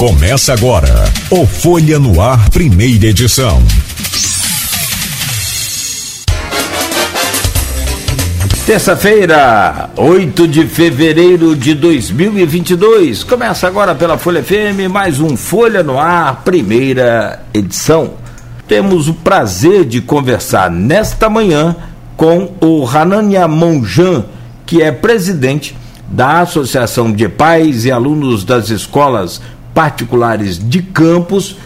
Começa agora o Folha no Ar, primeira edição. Terça-feira, 8 de fevereiro de 2022. Começa agora pela Folha FM, mais um Folha no Ar, primeira edição. Temos o prazer de conversar nesta manhã com o Hanania Monjan, que é presidente da Associação de Pais e Alunos das Escolas particulares de campos.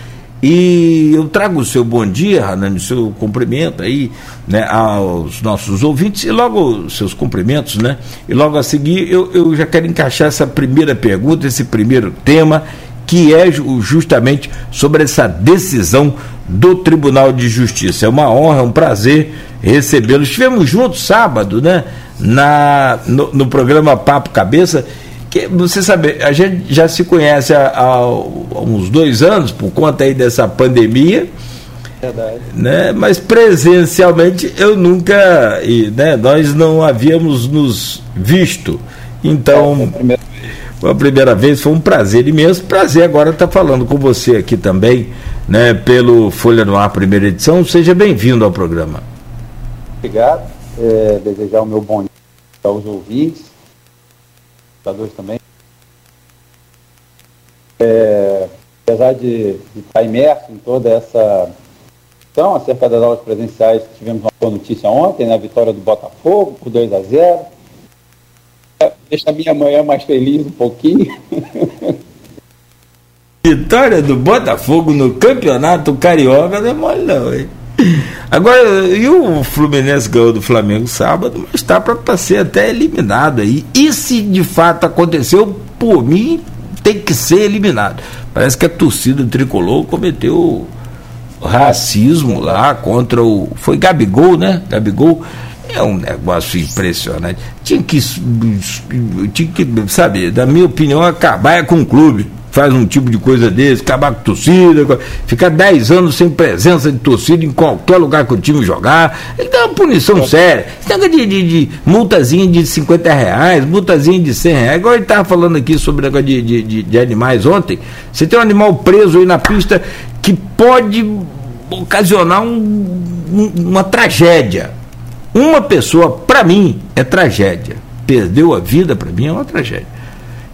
E eu trago o seu bom dia, Ranani, o seu cumprimento aí né, aos nossos ouvintes e logo seus cumprimentos, né? E logo a seguir eu, eu já quero encaixar essa primeira pergunta, esse primeiro tema, que é justamente sobre essa decisão do Tribunal de Justiça. É uma honra, é um prazer recebê-lo. Estivemos juntos sábado, né? Na, no, no programa Papo Cabeça que você sabe, a gente já se conhece há, há, uns dois anos por conta aí dessa pandemia. Verdade. Né? Mas presencialmente eu nunca, e, né, nós não havíamos nos visto. Então, é, primeira a primeira vez, foi um prazer imenso. Prazer agora estar tá falando com você aqui também, né, pelo Folha no Ar, primeira edição. Seja bem-vindo ao programa. Obrigado. É, desejar o meu bom dia aos ouvintes também. É, apesar de, de, estar imerso em toda essa questão acerca das aulas presenciais, tivemos uma boa notícia ontem, na né, vitória do Botafogo por 2 a 0 é, Deixa a minha manhã mais feliz um pouquinho. Vitória do Botafogo no campeonato carioca não é mole não, hein? Agora, e o Fluminense ganhou do Flamengo sábado, mas está para ser até eliminado aí. E se de fato aconteceu, por mim, tem que ser eliminado. Parece que a torcida tricolor cometeu racismo lá contra o. Foi Gabigol, né? Gabigol. É um negócio impressionante. Tinha que, tinha que, sabe, da minha opinião, acabar com o clube faz um tipo de coisa desse, acabar com torcida, ficar 10 anos sem presença de torcida em qualquer lugar que o time jogar, ele dá uma punição é. séria. Esse de, de, de multazinha de 50 reais, multazinha de 100 reais. Agora ele estava falando aqui sobre o negócio de, de, de, de animais ontem. Você tem um animal preso aí na pista que pode ocasionar um, um, uma tragédia. Uma pessoa, para mim, é tragédia. Perdeu a vida, para mim, é uma tragédia.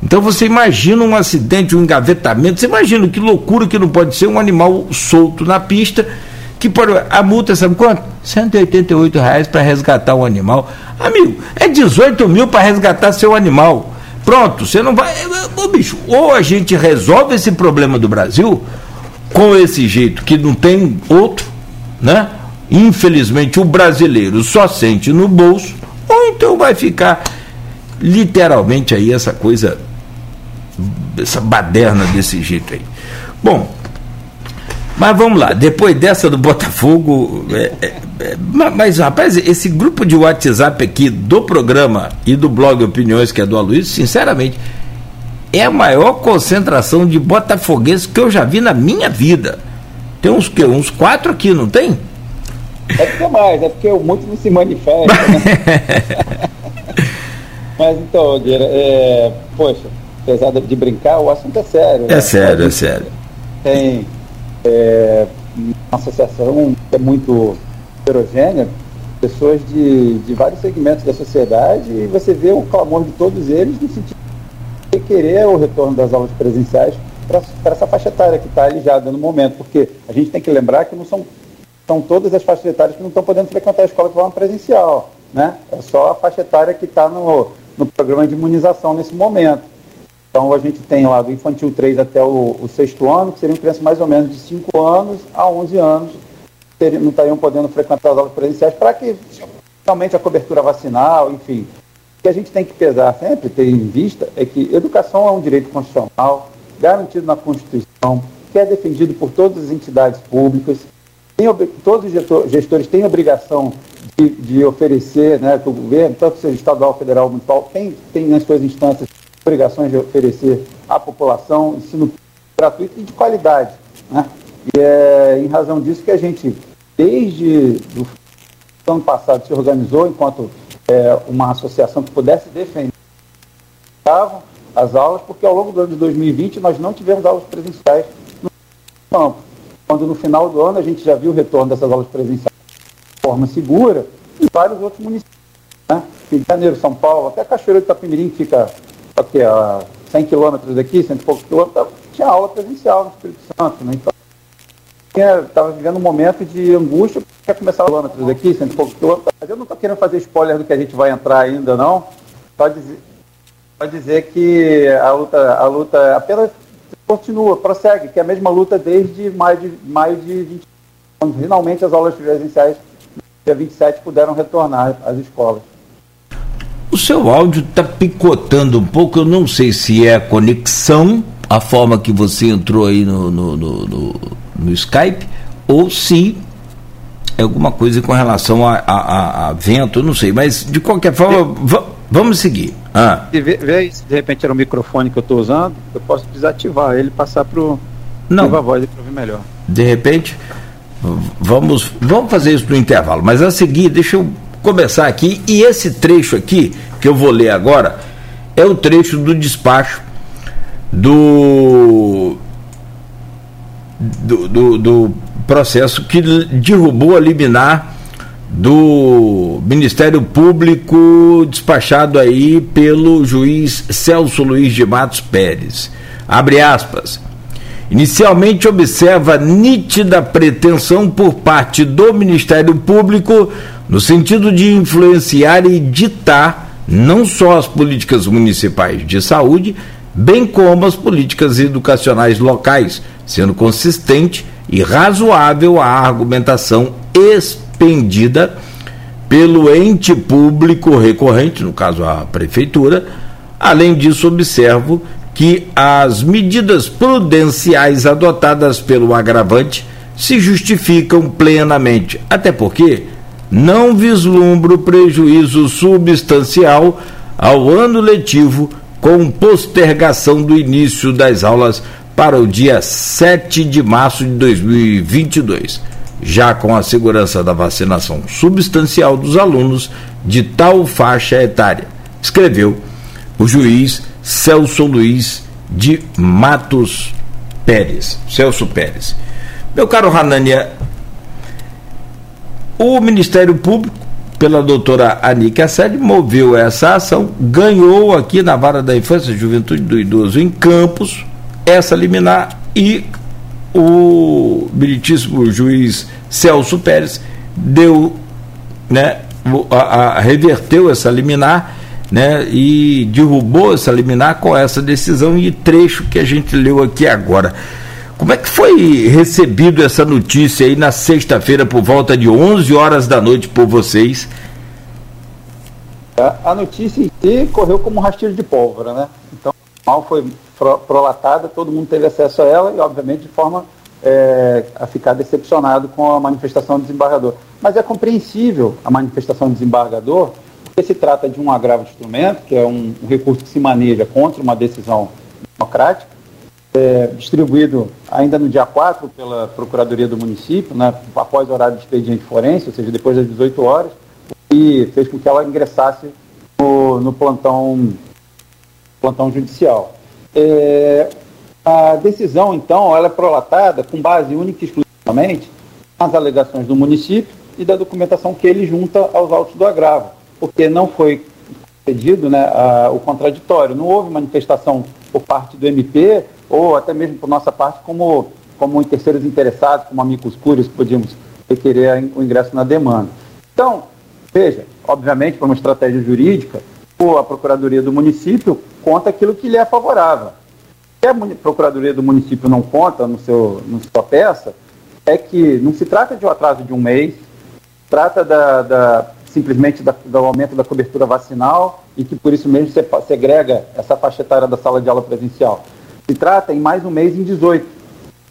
Então você imagina um acidente, um engavetamento, você imagina que loucura que não pode ser um animal solto na pista, que pode, a multa sabe quanto? 188 reais para resgatar um animal. Amigo, é 18 mil para resgatar seu animal. Pronto, você não vai. Ô, bicho, ou a gente resolve esse problema do Brasil com esse jeito que não tem outro, né? Infelizmente o brasileiro só sente no bolso, ou então vai ficar literalmente aí essa coisa essa baderna desse jeito aí. Bom, mas vamos lá, depois dessa do Botafogo, é, é, é, mas rapaz, esse grupo de WhatsApp aqui do programa e do blog Opiniões, que é do Aloysio, sinceramente, é a maior concentração de botafoguenses que eu já vi na minha vida. Tem uns que uns quatro aqui, não tem? É porque mais, é porque muito não se manifesta. Né? mas então, é, poxa, apesar de brincar, o assunto é sério. É né? sério, é sério. Tem é, uma associação que é muito heterogênea, pessoas de, de vários segmentos da sociedade, e você vê o clamor de todos eles no sentido de querer o retorno das aulas presenciais para essa faixa etária que está alijada no momento, porque a gente tem que lembrar que não são, são todas as faixas etárias que não estão podendo frequentar a escola de forma presencial. Né? É só a faixa etária que está no, no programa de imunização nesse momento. Então a gente tem lá do infantil 3 até o, o sexto ano, que seriam crianças mais ou menos de 5 anos a 11 anos, que não estariam podendo frequentar as aulas presenciais para que realmente a cobertura vacinal, enfim. O que a gente tem que pesar sempre, ter em vista, é que educação é um direito constitucional, garantido na Constituição, que é defendido por todas as entidades públicas, tem, todos os gestores têm obrigação de, de oferecer, né, que o governo, tanto seja estadual, federal, municipal, tem, tem nas suas instâncias obrigações de oferecer à população ensino gratuito e de qualidade. Né? E é em razão disso que a gente, desde o ano passado, se organizou enquanto é, uma associação que pudesse defender as aulas, porque ao longo do ano de 2020 nós não tivemos aulas presenciais no campo. Quando no final do ano a gente já viu o retorno dessas aulas presenciais de forma segura em vários outros municípios. Né? Rio de Janeiro, São Paulo, até Cachoeira de Itapemirim, que fica aqui, a 100 quilômetros daqui, 100 e poucos quilômetros, tinha aula presencial no Espírito Santo. Né? Então, estava vivendo um momento de angústia, porque começar quilômetros aqui, 100 e poucos quilômetros. Mas eu não estou querendo fazer spoiler do que a gente vai entrar ainda, não. Só dizer, só dizer que a luta, a luta apenas continua, prossegue, que é a mesma luta desde maio de, maio de 20 quando finalmente as aulas presenciais dia 27 puderam retornar às escolas. O seu áudio está picotando um pouco, eu não sei se é a conexão, a forma que você entrou aí no, no, no, no, no Skype, ou se é alguma coisa com relação a, a, a, vento, não sei, mas de qualquer forma, vamos seguir. Ah. Vê, vê se de repente era o microfone que eu estou usando, eu posso desativar ele e passar para o a voz para ouvir melhor. De repente, vamos, vamos fazer isso no intervalo, mas a seguir, deixa eu começar aqui, e esse trecho aqui, que eu vou ler agora, é o trecho do despacho do, do, do, do processo que derrubou a liminar do Ministério Público despachado aí pelo juiz Celso Luiz de Matos Pérez. Abre aspas. Inicialmente observa nítida pretensão por parte do Ministério Público no sentido de influenciar e ditar não só as políticas municipais de saúde, bem como as políticas educacionais locais, sendo consistente e razoável a argumentação expendida pelo ente público recorrente, no caso a prefeitura. Além disso, observo que as medidas prudenciais adotadas pelo agravante se justificam plenamente, até porque não vislumbro prejuízo substancial ao ano letivo com postergação do início das aulas para o dia 7 de março de 2022, já com a segurança da vacinação substancial dos alunos de tal faixa etária, escreveu o juiz Celso Luiz de Matos Pérez. Celso Pérez. Meu caro Ranânia, o Ministério Público, pela doutora Anika Assad, moveu essa ação, ganhou aqui na Vara da Infância e Juventude do Idoso em Campos essa liminar e o meritíssimo juiz Celso Pérez deu, né, a, a, reverteu essa liminar né, e derrubou essa liminar com essa decisão e trecho que a gente leu aqui agora. Como é que foi recebido essa notícia aí na sexta-feira por volta de 11 horas da noite por vocês? A notícia em si correu como um rastilho de pólvora, né? Então, mal foi prolatada, todo mundo teve acesso a ela e, obviamente, de forma é, a ficar decepcionado com a manifestação do desembargador. Mas é compreensível a manifestação do desembargador, porque se trata de um agravo de instrumento, que é um, um recurso que se maneja contra uma decisão democrática, é, distribuído ainda no dia 4 pela Procuradoria do Município, né, após o horário de expediente forense, ou seja, depois das 18 horas, e fez com que ela ingressasse no, no plantão, plantão judicial. É, a decisão, então, ela é prolatada com base única e exclusivamente nas alegações do município e da documentação que ele junta aos autos do agravo, porque não foi pedido né, a, o contraditório, não houve manifestação por parte do MP ou até mesmo por nossa parte, como, como terceiros interessados, como amigos curios, podíamos requerer o ingresso na demanda. Então, veja, obviamente, por uma estratégia jurídica, a Procuradoria do Município conta aquilo que lhe é favorável. Se a Procuradoria do Município não conta no seu, no sua peça, é que não se trata de um atraso de um mês, trata da, da simplesmente da, do aumento da cobertura vacinal e que por isso mesmo você segrega essa faixa etária da sala de aula presencial. Se trata em mais um mês, em 18.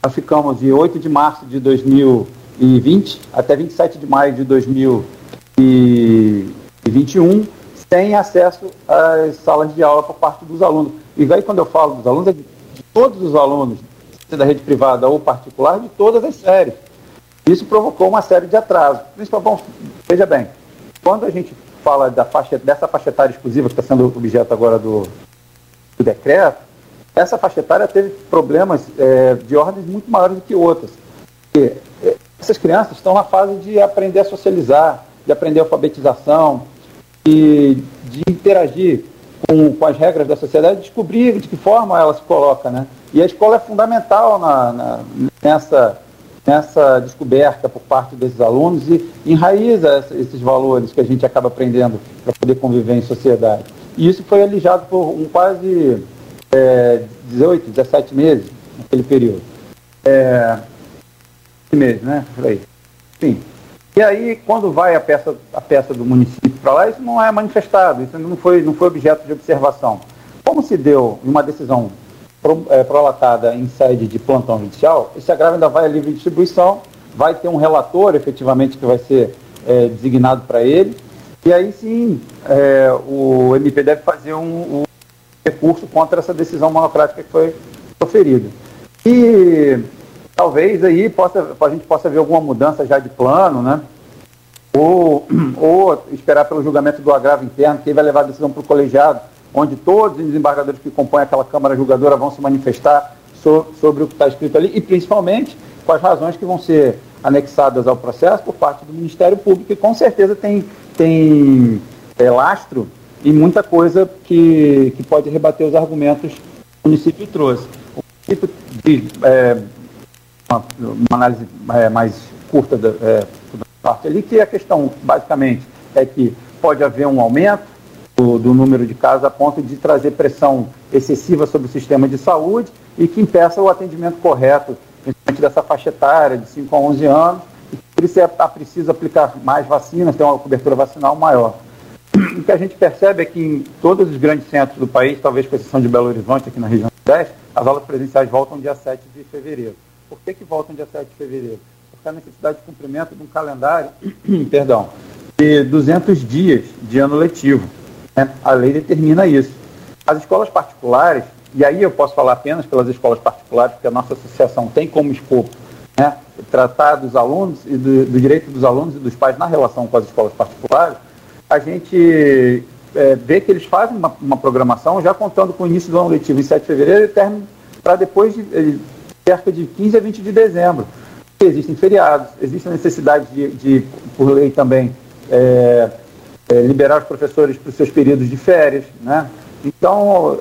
Nós ficamos de 8 de março de 2020 até 27 de maio de 2021 sem acesso às salas de aula por parte dos alunos. E aí, quando eu falo dos alunos, é de todos os alunos, da rede privada ou particular, de todas as séries. Isso provocou uma série de atrasos. Principalmente, veja bem, quando a gente fala da faixa, dessa faixa etária exclusiva que está sendo objeto agora do, do decreto, essa faixa etária teve problemas é, de ordens muito maiores do que outras. Porque é, essas crianças estão na fase de aprender a socializar, de aprender a alfabetização e de interagir com, com as regras da sociedade, descobrir de que forma ela se coloca. Né? E a escola é fundamental na, na, nessa, nessa descoberta por parte desses alunos e enraiza esses valores que a gente acaba aprendendo para poder conviver em sociedade. E isso foi alijado por um quase é, 18, 17 meses, naquele período. É, meses, né? Por aí. Sim. E aí, quando vai a peça, a peça do município para lá, isso não é manifestado, isso não foi, não foi objeto de observação. Como se deu uma decisão pro, é, prolatada em sede de plantão judicial, esse agravo ainda vai a livre distribuição, vai ter um relator, efetivamente, que vai ser é, designado para ele, e aí sim é, o MP deve fazer um, recurso contra essa decisão monocrática que foi proferida. E talvez aí possa, a gente possa ver alguma mudança já de plano, né? Ou, ou esperar pelo julgamento do agravo interno, que vai levar a decisão para o colegiado, onde todos os desembargadores que compõem aquela Câmara Julgadora vão se manifestar so, sobre o que está escrito ali e principalmente com as razões que vão ser anexadas ao processo por parte do Ministério Público, que com certeza tem, tem é, lastro e muita coisa que, que pode rebater os argumentos que o município trouxe. O município de é, uma, uma, análise é, mais curta da, é, da parte ali, que a questão basicamente é que pode haver um aumento do, do, número de casos a ponto de trazer pressão excessiva sobre o sistema de saúde e que impeça o atendimento correto, principalmente dessa faixa etária de 5 a 11 anos, e por isso é, é preciso aplicar mais vacinas, ter uma cobertura vacinal maior o que a gente percebe é que em todos os grandes centros do país, talvez com exceção de Belo Horizonte, aqui na região Sudeste, as aulas presenciais voltam dia 7 de fevereiro. Por que, que voltam dia 7 de fevereiro? Porque a necessidade de cumprimento de um calendário, perdão, de 200 dias de ano letivo. Né? A lei determina isso. As escolas particulares, e aí eu posso falar apenas pelas escolas particulares, porque a nossa associação tem como escopo né, tratar dos alunos e do, do direito dos alunos e dos pais na relação com as escolas particulares, a gente é, vê que eles fazem uma, uma, programação já contando com o início do ano letivo em 7 de fevereiro e término para depois de cerca de 15 a 20 de dezembro. Existem feriados, existe a necessidade de, de por lei também, é, é, liberar os professores para os seus períodos de férias. Né? Então,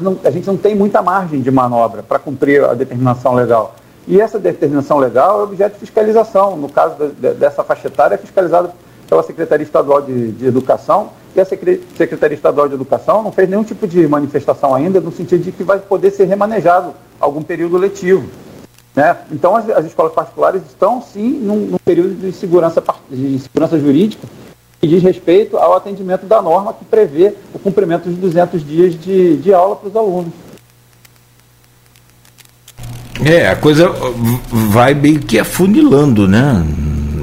não, a gente não tem muita margem de manobra para cumprir a determinação legal. E essa determinação legal é objeto de fiscalização. No caso dessa faixa etária, é fiscalizada pela Secretaria Estadual de, de Educação, e a Secretaria Estadual de Educação não fez nenhum tipo de manifestação ainda, no sentido de que vai poder ser remanejado algum período letivo. Né? Então, as, as, escolas particulares estão, sim, num, num, período de segurança, de segurança jurídica que diz respeito ao atendimento da norma que prevê o cumprimento dos 200 dias de, de aula para os alunos. É, a coisa vai meio que afunilando, né?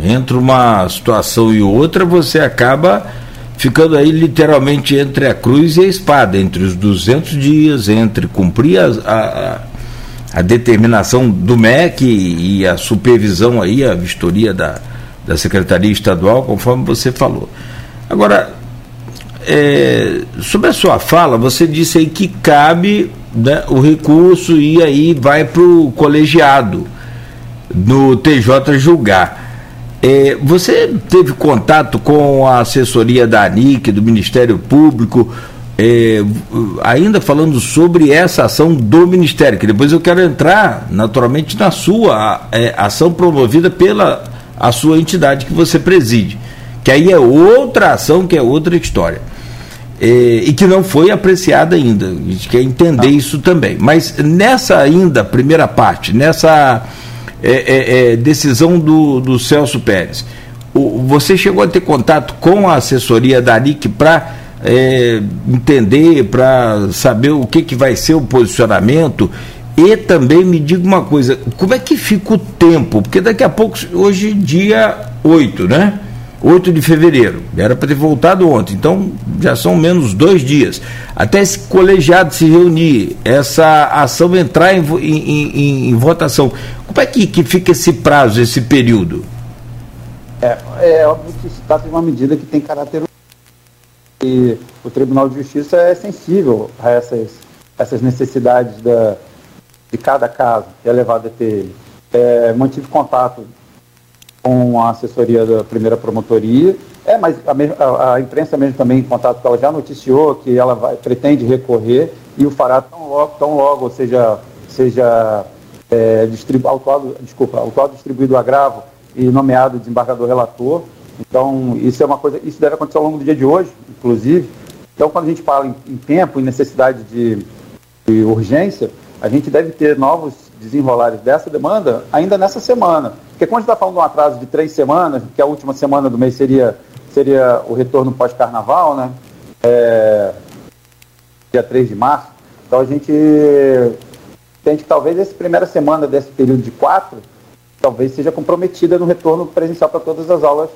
Entre uma situação e outra, você acaba ficando aí literalmente entre a cruz e a espada, entre os 200 dias, entre cumprir a, a, a determinação do MEC e a supervisão aí, a vistoria da, da Secretaria Estadual, conforme você falou. Agora, é, sobre a sua fala, você disse aí que cabe né, o recurso e aí vai para o colegiado no TJ julgar. É, você teve contato com a assessoria da ANIC, do Ministério Público, é, ainda falando sobre essa ação do Ministério, que depois eu quero entrar naturalmente na sua é, ação promovida pela a sua entidade que você preside, que aí é outra ação, que é outra história. É, e que não foi apreciada ainda. A gente quer entender ah. isso também. Mas nessa ainda primeira parte, nessa é, é, é, decisão do, do Celso Pérez. O, você chegou a ter contato com a assessoria da ANIC para é, entender, para saber o que, que vai ser o posicionamento e também me diga uma coisa, como é que fica o tempo? Porque daqui a pouco, hoje dia 8, né? 8 de fevereiro. Era para ter voltado ontem, então já são menos dois dias. Até esse colegiado se reunir, essa ação entrar em, em, em, em votação. Como é que, que fica esse prazo, esse período? É, é óbvio que se trata de uma medida que tem caráter E o Tribunal de Justiça é sensível a essas, essas necessidades da, de cada caso que é levado até ele. É, mantive contato com a assessoria da primeira promotoria. É, mas a, a, a, imprensa mesmo também em contato com ela já noticiou que ela vai, pretende recorrer e o fará tão logo, tão logo ou seja, seja é, distribu, autuado, desculpa, autuado distribuído agravo e nomeado desembargador relator. Então, isso é uma coisa, isso deve acontecer ao longo do dia de hoje, inclusive. Então, quando a gente fala em, em tempo e necessidade de, de urgência, a gente deve ter novos desenrolares dessa demanda ainda nessa semana. Porque quando a gente está falando de um atraso de três semanas, que a última semana do mês seria, seria o retorno pós-carnaval, né? É, dia 3 de março. Então a gente tem que talvez essa primeira semana desse período de quatro, talvez seja comprometida no retorno presencial para todas as aulas,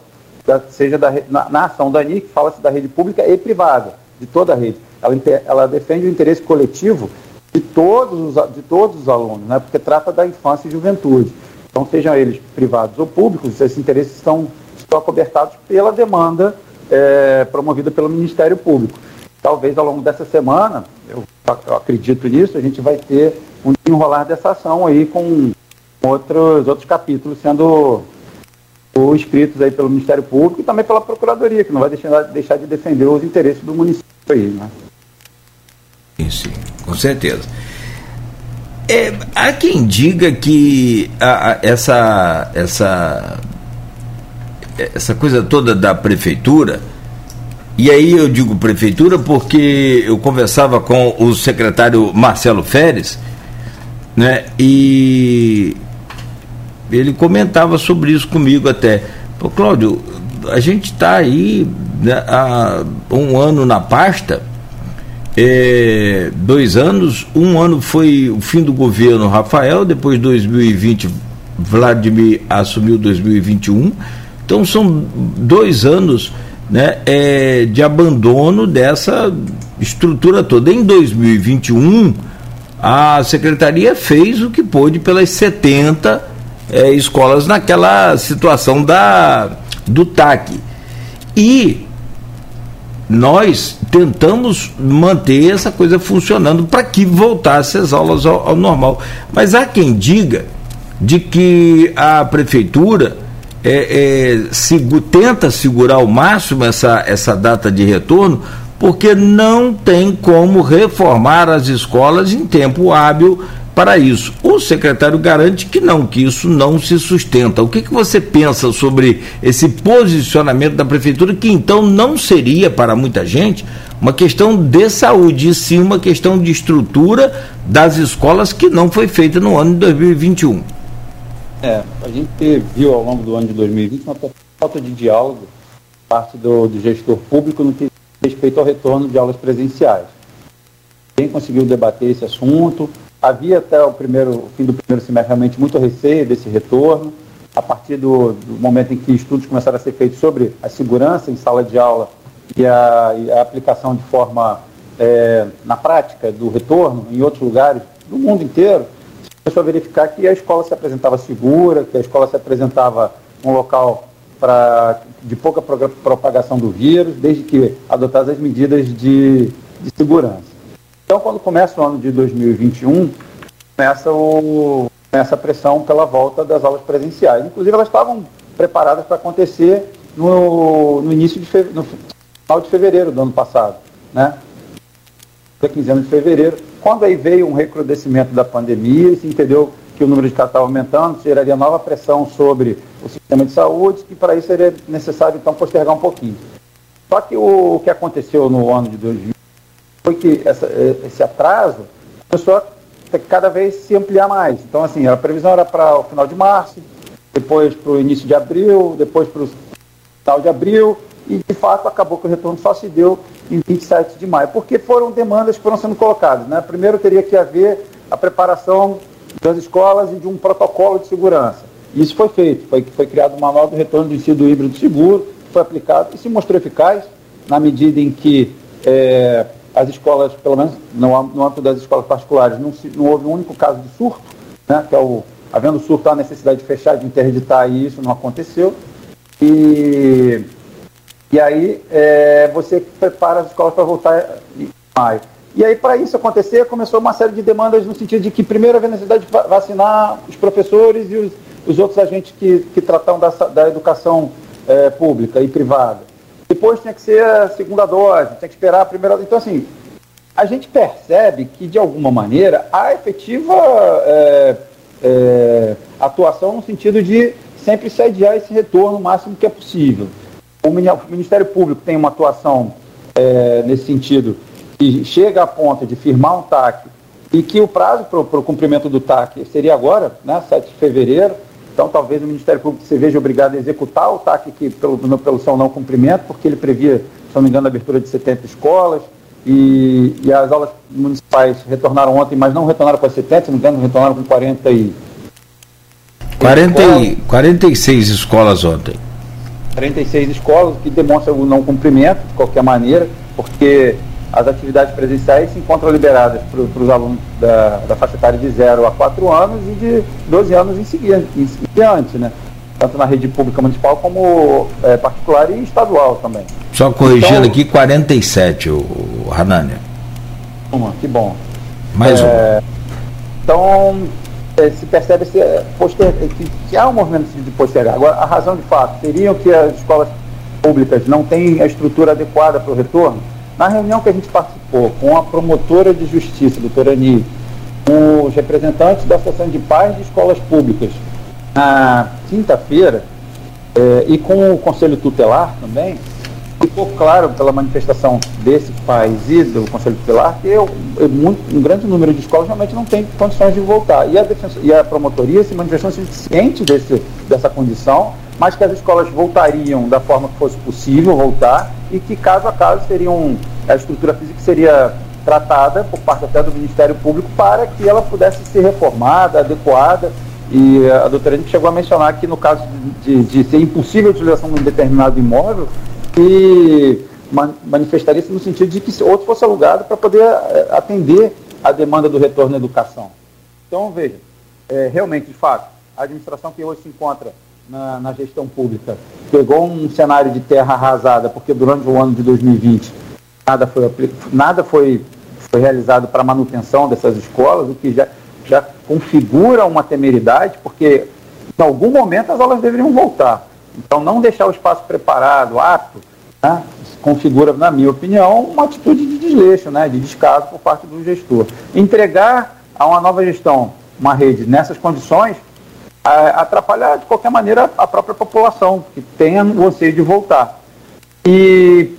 da, seja da, na, na ação da ANIC, fala-se da rede pública e privada, de toda a rede. Ela, ela defende o interesse coletivo de todos os, de todos os alunos, né? porque trata da infância e juventude. Então, sejam eles privados ou públicos, esses interesses estão, estão acobertados pela demanda é, promovida pelo Ministério Público. Talvez ao longo dessa semana, eu, eu acredito nisso, a gente vai ter um enrolar dessa ação aí com outros, outros capítulos sendo escritos aí pelo Ministério Público e também pela Procuradoria, que não vai deixar, deixar de defender os interesses do município aí, né? Sim, sim, com certeza. É, há quem diga que a, a, essa, essa, essa coisa toda da prefeitura, e aí eu digo prefeitura porque eu conversava com o secretário Marcelo Feres, né, e ele comentava sobre isso comigo até. Cláudio, a gente está aí né, há um ano na pasta é, dois anos. Um ano foi o fim do governo Rafael, depois 2020 Vladimir assumiu 2021. Então são dois anos né, é, de abandono dessa estrutura toda. Em 2021, a secretaria fez o que pôde pelas 70 é, escolas naquela situação da, do TAC. E nós tentamos manter essa coisa funcionando para que voltasse as aulas ao, ao, normal. Mas há quem diga de que a prefeitura é, é, segu, tenta segurar ao máximo essa, essa data de retorno, porque não tem como reformar as escolas em tempo hábil para isso. O secretário garante que não, que isso não se sustenta. O que, que você pensa sobre esse posicionamento da prefeitura, que então não seria para muita gente uma questão de saúde, e sim uma questão de estrutura das escolas que não foi feita no ano de 2021? É, a gente viu ao longo do ano de 2020 uma falta de diálogo parte do, do gestor público no que respeito ao retorno de aulas presenciais. Quem conseguiu debater esse assunto, Havia até o, primeiro, o fim do primeiro semestre realmente muito receio desse retorno. A partir do, do, momento em que estudos começaram a ser feitos sobre a segurança em sala de aula e a, e a aplicação de forma é, na prática do retorno em outros lugares do mundo inteiro, começou a verificar que a escola se apresentava segura, que a escola se apresentava um local pra, de pouca propagação do vírus, desde que adotadas as medidas de, de segurança. Então, quando começa o ano de 2021, começa, o, começa a pressão pela volta das aulas presenciais. Inclusive, elas estavam preparadas para acontecer no, no início de no final de fevereiro do ano passado, né? 15 anos de fevereiro, quando aí veio um recrudescimento da pandemia se entendeu que o número de casos estava aumentando, geraria nova pressão sobre o sistema de saúde, que para isso seria necessário então postergar um pouquinho. Só que o, o que aconteceu no ano de 2020 foi que essa, esse atraso começou a cada vez se ampliar mais. Então, assim, a previsão era para o final de março, depois para o início de abril, depois para o final de abril, e de fato acabou que o retorno só se deu em 27 de maio, porque foram demandas que foram sendo colocadas. Né? Primeiro teria que haver a preparação das escolas e de um protocolo de segurança. Isso foi feito, foi, foi criado o manual do retorno do ensino híbrido seguro, foi aplicado e se mostrou eficaz na medida em que é, as escolas, pelo menos no, âmbito das escolas particulares, não, se, não houve um único caso de surto, né, que é o, havendo surto, há necessidade de fechar, de interditar, e isso não aconteceu. E, E aí é, você prepara as escolas para voltar em maio. E aí, para isso acontecer, começou uma série de demandas no sentido de que, primeiro, havia necessidade de vacinar os professores e os, os outros agentes que, que tratam da, da educação é, pública e privada. Depois tinha que ser a segunda dose, tinha que esperar a primeira. Então, assim, a gente percebe que, de alguma maneira, há efetiva é, é, atuação no sentido de sempre sediar esse retorno o máximo que é possível. O Ministério Público tem uma atuação é, nesse sentido que chega a ponto de firmar um TAC e que o prazo para o cumprimento do TAC seria agora, né, 7 de fevereiro, então talvez o Ministério Público se veja obrigado a executar o TAC que, pelo, pelo seu não cumprimento, porque ele previa, se não me engano, a abertura de 70 escolas, e, e, as aulas municipais retornaram ontem, mas não retornaram com as 70, se não me engano, retornaram com 40 e... 40 e 46 escolas ontem. 46 escolas, que demonstram o não cumprimento, de qualquer maneira, porque as atividades presenciais se encontram liberadas para os alunos da, da faixa etária de 0 a 4 anos e de 12 anos em, seguida, em, em diante, né? tanto na rede pública municipal como é, particular e estadual também. Só corrigindo então, aqui, 47, o, o Hanania. Uma, que bom. Mais é, uma. Então, é, se percebe se, é, poster, que, que, há um movimento de postergar. Agora, a razão de fato, seriam que as escolas públicas não têm a estrutura adequada para o retorno? Na reunião que a gente participou com a promotora de justiça, doutora Ani, com os representantes da Associação de Pais de Escolas Públicas, na quinta-feira, é, e com o Conselho Tutelar também, ficou claro pela manifestação desses pais e do Conselho Tutelar que eu, eu, muito, um grande número de escolas realmente não tem condições de voltar. E a, e a promotoria se manifestou ciente desse, dessa condição, mas que as escolas voltariam da forma que fosse possível voltar e que caso a caso seriam a estrutura física seria tratada por parte até do Ministério Público para que ela pudesse ser reformada, adequada e a doutora Henrique chegou a mencionar que no caso de, de ser impossível a utilização de um determinado imóvel, que manifestaria-se no sentido de que outro fosse alugado para poder eh, atender a demanda do retorno à educação. Então, veja, é, realmente, de fato, a administração que hoje se encontra na, na, gestão pública pegou um cenário de terra arrasada, porque durante o ano de 2020 nada foi, nada foi, foi realizado para manutenção dessas escolas, o que já, já configura uma temeridade, porque em algum momento as aulas deveriam voltar. Então, não deixar o espaço preparado, apto, né, configura, na minha opinião, uma atitude de desleixo, né, de descaso por parte do gestor. Entregar a uma nova gestão uma rede nessas condições atrapalha de qualquer maneira a própria população, que tenha o anseio de voltar. E,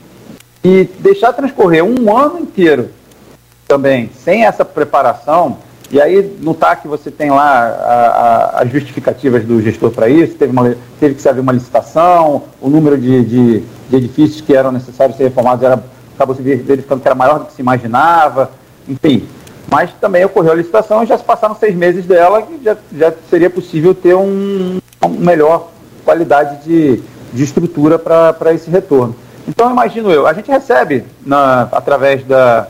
e deixar transcorrer um ano inteiro também sem essa preparação e aí, no TAC, você tem lá a, a, as justificativas do gestor para isso, teve, uma, teve que se haver uma licitação, o número de, de, de, edifícios que eram necessários ser reformados era, acabou se verificando que era maior do que se imaginava, enfim. Mas também ocorreu a licitação e já se passaram seis meses dela, que já, já seria possível ter um, uma melhor qualidade de, de estrutura para esse retorno. Então, imagino eu, a gente recebe, na, através da,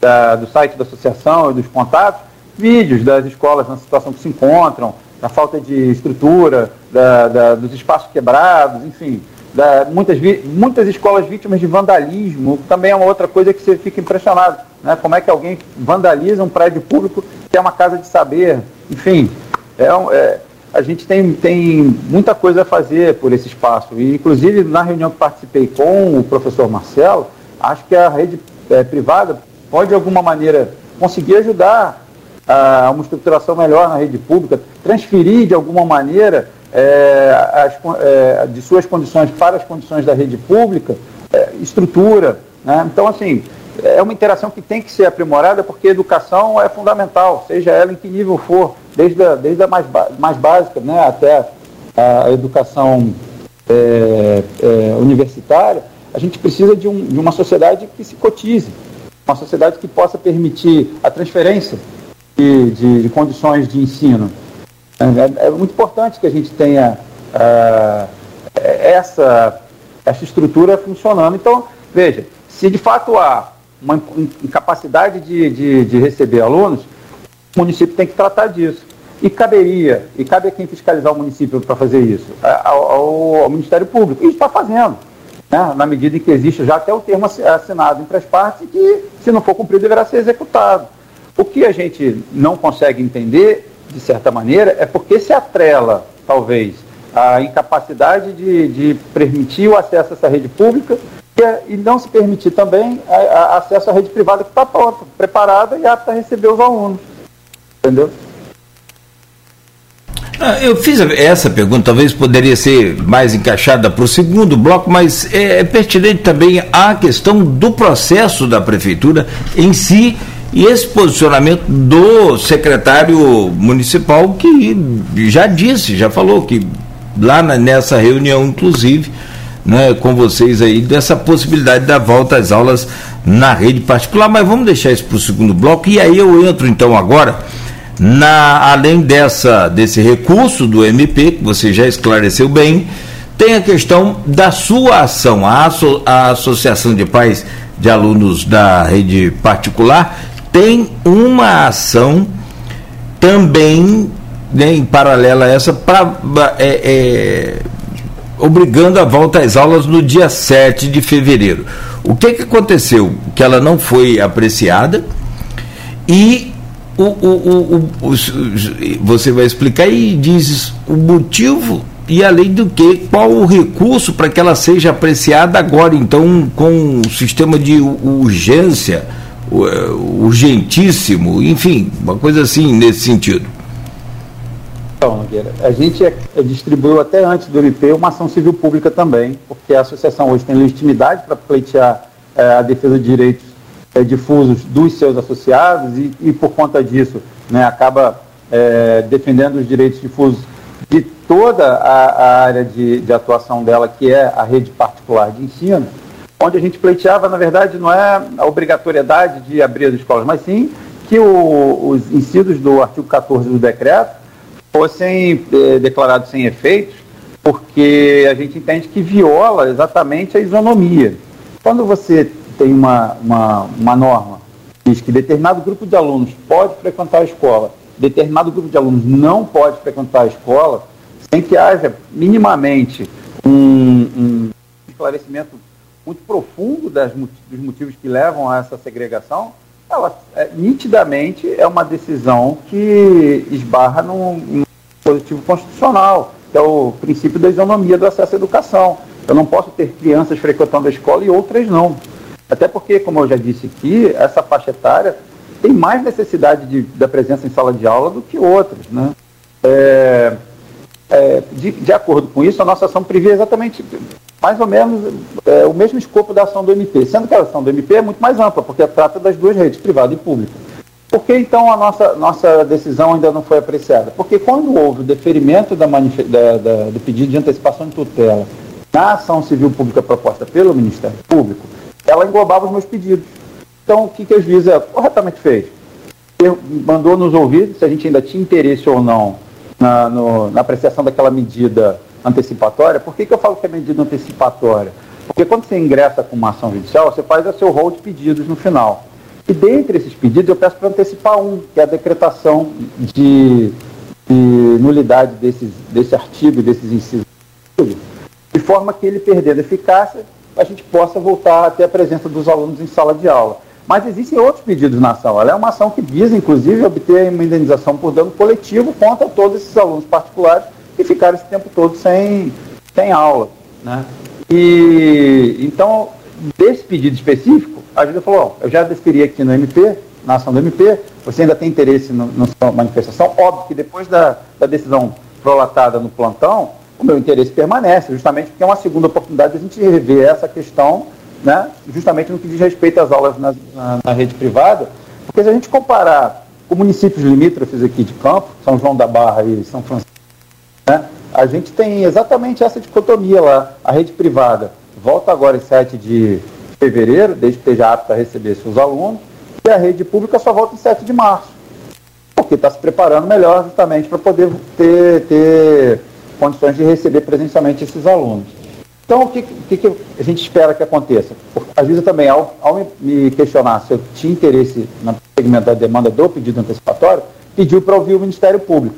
da, do site da associação e dos contatos, vídeos das escolas na situação que se encontram, da falta de estrutura, da, da, dos espaços quebrados, enfim, da, muitas, muitas escolas vítimas de vandalismo, também é uma outra coisa que você fica impressionado, né? como é que alguém vandaliza um prédio público que é uma casa de saber, enfim, é, é, a gente tem, tem muita coisa a fazer por esse espaço, e inclusive na reunião que participei com o professor Marcelo, acho que a rede é, privada pode de alguma maneira conseguir ajudar a uma estruturação melhor na rede pública, transferir de alguma maneira é, as, é, de suas condições para as condições da rede pública, é, estrutura. Né? Então, assim, é uma interação que tem que ser aprimorada porque a educação é fundamental, seja ela em que nível for, desde a, desde a mais, mais básica né, até a educação é, é, universitária, a gente precisa de, um, de uma sociedade que se cotize, uma sociedade que possa permitir a transferência de, de, de condições de ensino. É, é, muito importante que a gente tenha uh, essa, essa estrutura funcionando. Então, veja, se de fato há uma incapacidade de, de, de receber alunos, o município tem que tratar disso. E caberia, e cabe a quem fiscalizar o município para fazer isso? Ao, ao, ao, Ministério Público. E está fazendo. né, na medida em que existe já até o termo assinado entre as partes que, se não for cumprido, deverá ser executado. O que a gente não consegue entender, de certa maneira, é porque se atrela, talvez, a incapacidade de, de permitir o acesso a essa rede pública e, e não se permitir também a, a acesso à rede privada que está pronta, preparada e apta a receber os alunos. Entendeu? Ah, eu fiz essa pergunta, talvez poderia ser mais encaixada para o segundo bloco, mas é, é pertinente também a questão do processo da prefeitura em si e esse posicionamento do secretário municipal que já disse, já falou que lá nessa reunião, inclusive, né, com vocês aí, dessa possibilidade da volta às aulas na rede particular, mas vamos deixar isso para o segundo bloco e aí eu entro então agora na, além dessa, desse recurso do MP, que você já esclareceu bem, tem a questão da sua ação. A, asso, a Associação de Pais de Alunos da Rede Particular tem uma ação também né, em paralela a essa, pra, é, é, obrigando a volta às aulas no dia 7 de fevereiro. O que, que aconteceu? Que ela não foi apreciada e o, o, o, você vai explicar e diz o motivo e além do que, qual o recurso para que ela seja apreciada agora, então, com o sistema de urgência, urgentíssimo, enfim, uma coisa assim nesse sentido. Então, a gente é, é, distribuiu até antes do MP uma ação civil pública também, porque a associação hoje tem legitimidade para pleitear é, a defesa de direitos é, difusos dos seus associados e, e por conta disso né, acaba é, defendendo os direitos difusos de toda a, a área de, de, atuação dela, que é a rede particular de ensino, onde a gente pleiteava, na verdade, não é a obrigatoriedade de abrir as escolas, mas sim que o, os incisos do artigo 14 do decreto fossem é, declarados sem efeitos, porque a gente entende que viola exatamente a isonomia. Quando você tem uma, uma, uma norma que diz que determinado grupo de alunos pode frequentar a escola, determinado grupo de alunos não pode frequentar a escola, sem que haja minimamente um, um esclarecimento muito profundo das, dos motivos que levam a essa segregação, ela é, nitidamente é uma decisão que esbarra num, num dispositivo constitucional, que é o princípio da isonomia do acesso à educação. Eu não posso ter crianças frequentando a escola e outras não. Até porque, como eu já disse aqui, essa faixa etária tem mais necessidade de, da presença em sala de aula do que outras. Né? É, é, de, de, acordo com isso, a nossa ação prevê exatamente mais ou menos é, o mesmo escopo da ação do MP, sendo que a ação do MP é muito mais ampla, porque trata das duas redes, privada e pública. Por que então a nossa, nossa decisão ainda não foi apreciada? Porque quando houve o deferimento da, da, da, do pedido de antecipação de tutela na ação civil pública proposta pelo Ministério Público, ela englobava os meus pedidos. Então, o que, que a juíza corretamente fez? Mandou nos ouvir se a gente ainda tinha interesse ou não na, no, na apreciação daquela medida antecipatória. Por que, que eu falo que é medida antecipatória? Porque quando você ingressa com uma ação judicial, você faz o seu rol de pedidos no final. E dentre esses pedidos, eu peço para antecipar um, que é a decretação de, de nulidade desses, desse artigo, desses incisos, de forma que ele perdendo eficácia, a gente possa voltar a ter a presença dos alunos em sala de aula. Mas existem outros pedidos na ação. Ela é uma ação que visa, inclusive, obter uma indenização por dano coletivo contra todos esses alunos particulares que ficaram esse tempo todo sem, sem aula. Né? E então, desse pedido específico, a juíza falou, eu já deferi aqui no MP, na ação do MP, você ainda tem interesse na manifestação? Óbvio que depois da, da decisão prolatada no plantão, o meu interesse permanece, justamente porque é uma segunda oportunidade de a gente rever essa questão, né, justamente no que diz respeito às aulas na, na, na rede privada, porque se a gente comparar com municípios limítrofes aqui de campo, São João da Barra e São Francisco, né, a gente tem exatamente essa dicotomia lá. A rede privada volta agora em 7 de fevereiro, desde que esteja apta a receber seus alunos, e a rede pública só volta em 7 de março, porque está se preparando melhor justamente para poder ter, ter condições de receber presencialmente esses alunos. Então, o que, que, que a gente espera que aconteça? Vezes também, ao, ao, me questionar se eu tinha interesse no segmento da demanda do pedido antecipatório, pediu para ouvir o Ministério Público.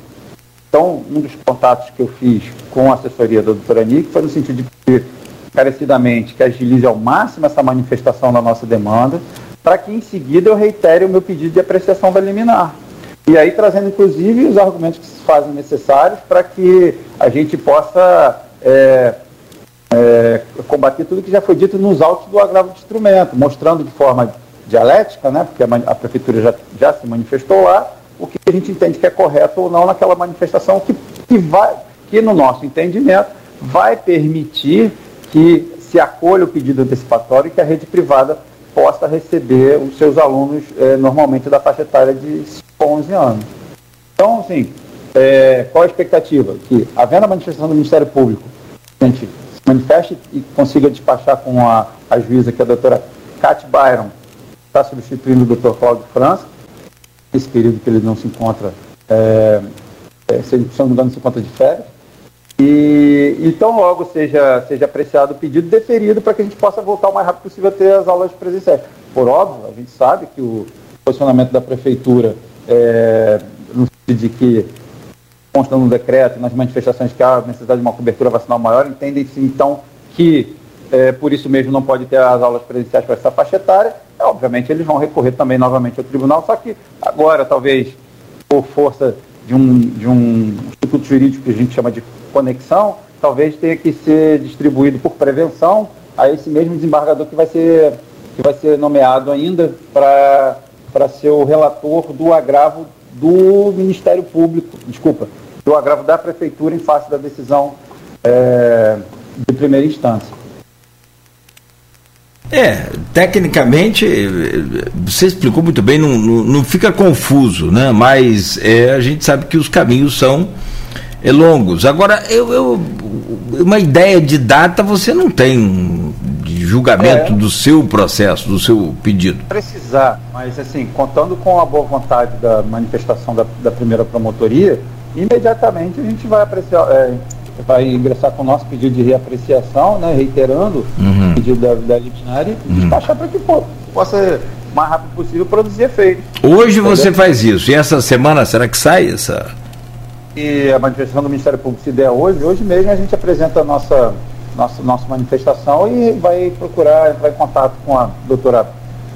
Então, um dos contatos que eu fiz com a assessoria da doutora Nick foi no sentido de pedir encarecidamente que agilize ao máximo essa manifestação da nossa demanda, para que em seguida eu reitere o meu pedido de apreciação da liminar. E aí trazendo inclusive os argumentos que se fazem necessários para que a gente possa é, é, combater tudo que já foi dito nos autos do agravo de instrumento, mostrando de forma dialética, né, porque a, a prefeitura já, já se manifestou lá, o que a gente entende que é correto ou não naquela manifestação que, que vai, que no nosso entendimento vai permitir que se acolha o pedido antecipatório e que a rede privada possa receber os seus alunos eh, normalmente da faixa etária de 11 anos. Então, assim, é, qual a expectativa? Que, havendo a manifestação do Ministério Público, a gente se manifeste e consiga despachar com a, a juíza, que é a doutora Cat Byron, está substituindo o doutor Cláudio França, nesse período que ele não se encontra, é, é, se não me engano, se encontra de férias, e então logo seja, seja apreciado o pedido deferido para que a gente possa voltar o mais rápido possível a ter as aulas presenciais. Por óbvio, a gente sabe que o posicionamento da prefeitura é, no sentido de que consta no decreto, nas manifestações que há necessidade de uma cobertura vacinal maior, entendem-se então que é, por isso mesmo não pode ter as aulas presenciais para essa faixa etária. É, obviamente eles vão recorrer também novamente ao tribunal, só que agora talvez por força de um, de um instituto jurídico que a gente chama de conexão, talvez tenha que ser distribuído por prevenção a esse mesmo desembargador que vai ser, que vai ser nomeado ainda para ser o relator do agravo do Ministério Público, desculpa, do agravo da Prefeitura em face da decisão é, de primeira instância. É, tecnicamente, você explicou muito bem, não, não, não fica confuso, né? mas é, a gente sabe que os caminhos são é, longos. Agora, eu, eu, uma ideia de data você não tem de julgamento é. do seu processo, do seu pedido. Precisar, mas assim, contando com a boa vontade da manifestação da, da primeira promotoria, imediatamente a gente vai apreciar, é, vai ingressar com o nosso pedido de reapreciação, né, reiterando uhum. o pedido da, da e uhum. despachar para que pô, possa o mais rápido possível produzir efeito. Hoje Entendeu? você faz isso. E essa semana será que sai essa? E a manifestação do Ministério Público se der hoje, hoje mesmo a gente apresenta a nossa, nossa, nossa manifestação e vai procurar entrar em contato com a doutora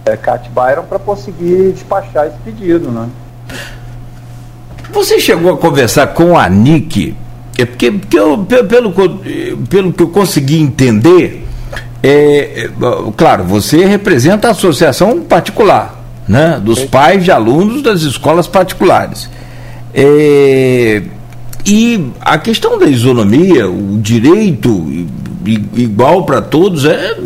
é, Kat Byron para conseguir despachar esse pedido, né? Você chegou a conversar com a NIC é porque, porque eu, pelo, pelo que eu consegui entender, é, é, claro, você representa a associação particular, né, dos pais de alunos das escolas particulares. É, e a questão da isonomia, o direito igual para todos é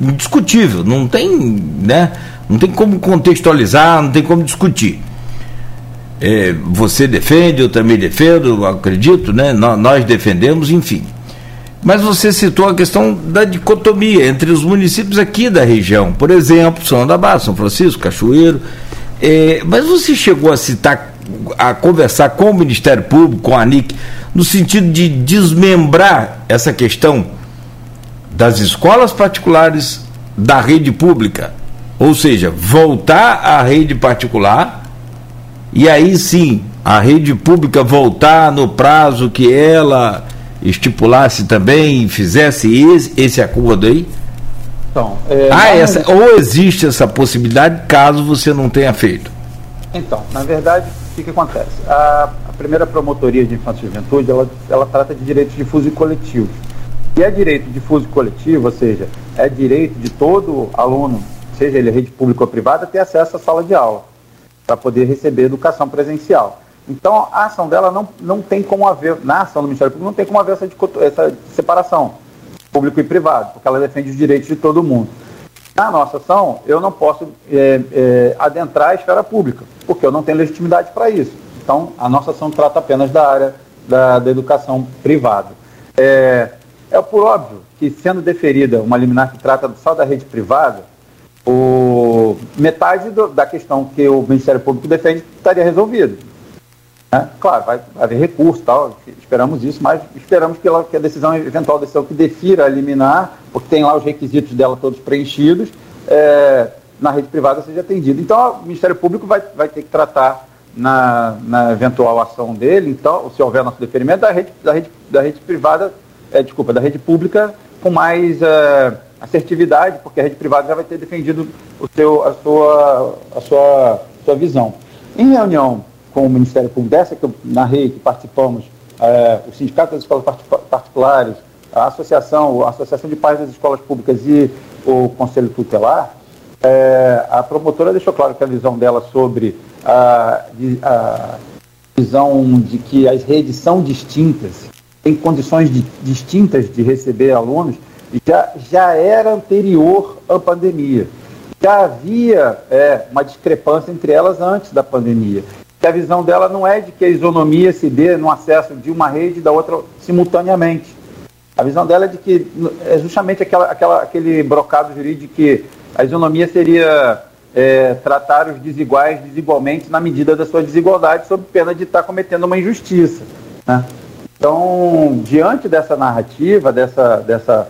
indiscutível, não tem, né, não tem como contextualizar, não tem como discutir é, você defende, eu também defendo, acredito, né? nós, defendemos, enfim. Mas você citou a questão da dicotomia entre os municípios aqui da região, por exemplo, São da Barra, São Francisco, Cachoeiro. É, mas você chegou a citar, a conversar com o Ministério Público, com a ANIC, no sentido de desmembrar essa questão das escolas particulares da rede pública, ou seja, voltar à rede particular e aí sim a rede pública voltar no prazo que ela estipulasse também, fizesse esse, esse acordo aí? Então, é, ah, essa, ou existe essa possibilidade caso você não tenha feito? Então, na verdade, o que, que acontece? A, a, primeira promotoria de infância e juventude, ela, ela trata de direitos difusos e coletivos. E é direito difuso e coletivo, ou seja, é direito de todo aluno, seja ele rede pública ou privada, ter acesso à sala de aula para poder receber educação presencial. Então, a ação dela não, não tem como haver, na ação do Ministério Público, não tem como haver essa, essa separação, público e privado, porque ela defende os direitos de todo mundo. Na nossa ação, eu não posso é, é, adentrar a esfera pública, porque eu não tenho legitimidade para isso. Então, a nossa ação trata apenas da área da, da educação privada. É, é por óbvio que, sendo deferida uma liminar que trata só da rede privada, o, metade do, da questão que o Ministério Público defende estaria resolvido. Né? Claro, vai, haver recurso tal, esperamos isso, mas esperamos que, ela, que a decisão eventual decisão que defira eliminar, porque tem lá os requisitos dela todos preenchidos, é, na rede privada seja atendido. Então, o Ministério Público vai, vai ter que tratar na, na eventual ação dele, então, se houver nosso deferimento, da rede, da rede, da rede privada, é, desculpa, da rede pública com mais uh, assertividade, porque a rede privada já vai ter defendido o seu, a, sua, a sua, sua visão. Em reunião com o Ministério Público, dessa que eu narrei, que participamos, uh, o Sindicato das Escolas Particulares, a Associação, a Associação de Pais das Escolas Públicas e o Conselho Tutelar, é, a promotora deixou claro que a visão dela sobre a, a visão de que as redes são distintas, têm condições de, distintas de receber alunos, já, já era anterior à pandemia. Já havia é, uma discrepância entre elas antes da pandemia. Que a visão dela não é de que a isonomia se dê no acesso de uma rede e da outra simultaneamente. A visão dela é de que é justamente aquela, aquela, aquele brocado jurídico que a isonomia seria é, tratar os desiguais desigualmente na medida da sua desigualdade, sob pena de estar cometendo uma injustiça. Né? Então, diante dessa narrativa, dessa, dessa,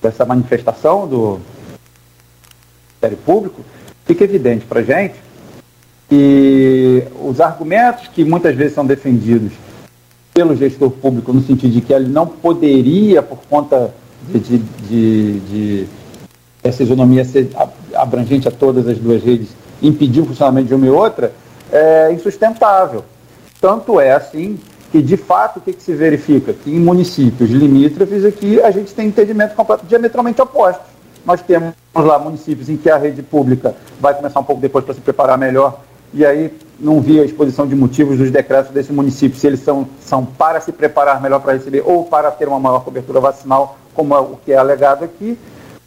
dessa manifestação do Ministério Público, fica evidente para a gente que os argumentos que muitas vezes são defendidos pelo gestor público, no sentido de que ele não poderia, por conta de, de, de, de essa isonomia ser abrangente a todas as duas redes, impedir o funcionamento de uma e outra, é insustentável. Tanto é assim que, de fato, o que, que se verifica? Que em municípios limítrofes aqui a gente tem entendimento diametralmente opostos. Nós temos lá municípios em que a rede pública vai começar um pouco depois para se preparar melhor e aí não vi a exposição de motivos dos decretos desse município, se eles são, são para se preparar melhor para receber ou para ter uma maior cobertura vacinal, como é o que é alegado aqui,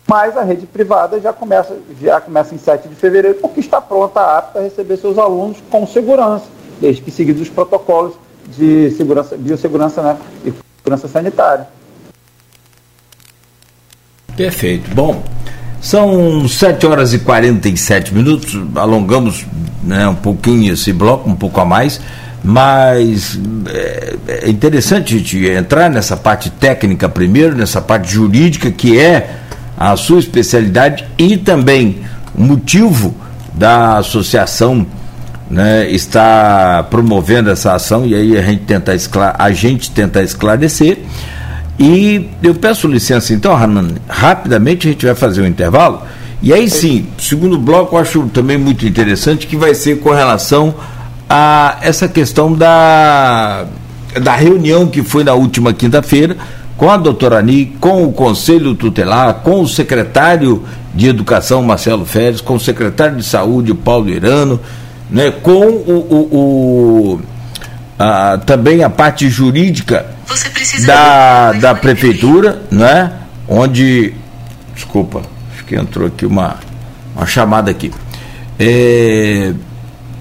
mas a rede privada já começa, já começa em 7 de fevereiro, porque está pronta, apta a receber seus alunos com segurança, desde que seguidos os protocolos de segurança, biossegurança né, e segurança sanitária. Perfeito. Bom, são 7 horas e 47 minutos, alongamos né, um pouquinho esse bloco, um pouco a mais, mas é, é interessante a gente entrar nessa parte técnica primeiro, nessa parte jurídica, que é a sua especialidade e também o motivo da associação né, está promovendo essa ação e aí a gente tenta, a gente tenta esclarecer. E eu peço licença, então, Hanan, rapidamente a gente vai fazer um intervalo. E aí sim, segundo bloco, eu acho também muito interessante que vai ser com relação a essa questão da, da reunião que foi na última quinta-feira com a doutora Ani, com o Conselho Tutelar, com o secretário de Educação, Marcelo Férez, com o secretário de Saúde, Paulo Irano, né, com o, o, o a, também a parte jurídica da, da prefeitura, né? Onde. Desculpa, acho que entrou aqui uma, uma chamada aqui. É,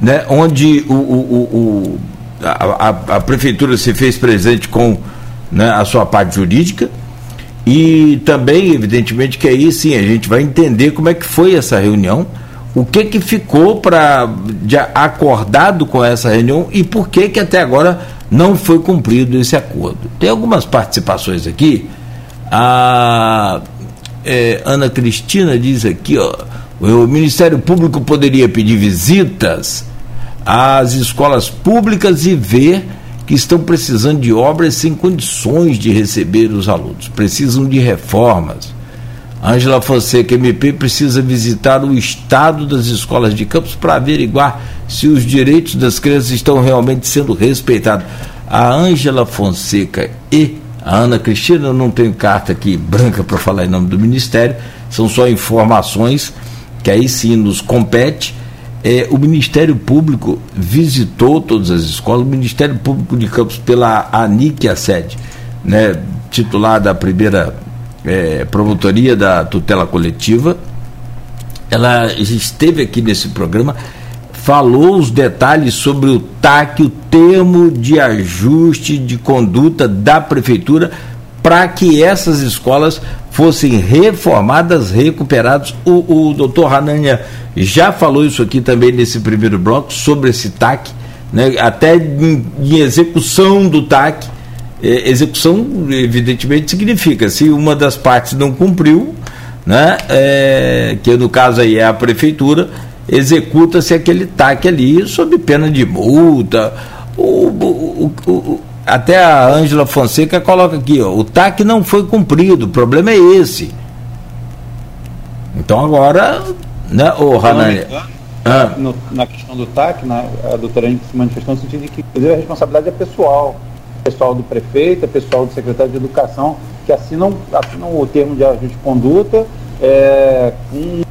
né, onde o, o, o a, a, a, prefeitura se fez presente com né, a sua parte jurídica e também, evidentemente, que aí sim a gente vai entender como é que foi essa reunião, o que que ficou para acordado com essa reunião e por que que até agora não foi cumprido esse acordo. Tem algumas participações aqui. A é, Ana Cristina diz aqui, ó, o Ministério Público poderia pedir visitas às escolas públicas e ver que estão precisando de obras sem condições de receber os alunos, precisam de reformas. Ângela Fonseca, MP, precisa visitar o estado das escolas de campos para averiguar se os direitos das crianças estão realmente sendo respeitados. A Ângela Fonseca e a Ana Cristina, eu não tenho carta aqui branca para falar em nome do Ministério, são só informações que aí sim nos compete. É, o Ministério Público visitou todas as escolas, o Ministério Público de Campos, pela ANIC, a sede, né, titular da primeira é, promotoria da tutela coletiva, ela esteve aqui nesse programa, falou os detalhes sobre o TAC, o termo de ajuste de conduta da prefeitura, para que essas escolas fossem reformadas, recuperadas. O, o doutor Hanania já falou isso aqui também nesse primeiro bloco, sobre esse TAC, né, até em, em execução do TAC execução, evidentemente, significa se uma das partes não cumpriu, né, é, que no caso aí é a prefeitura, executa-se aquele TAC ali sob pena de multa. O, o, o, até a Ângela Fonseca coloca aqui, ó, o TAC não foi cumprido, o problema é esse. Então agora, né, o Hanani. Ah. na questão do TAC, né, a doutora se manifestou no sentido de que a responsabilidade é pessoal. Pessoal do prefeito, é pessoal do secretário de educação, que assinam, assinam o termo de ajuste de conduta é, com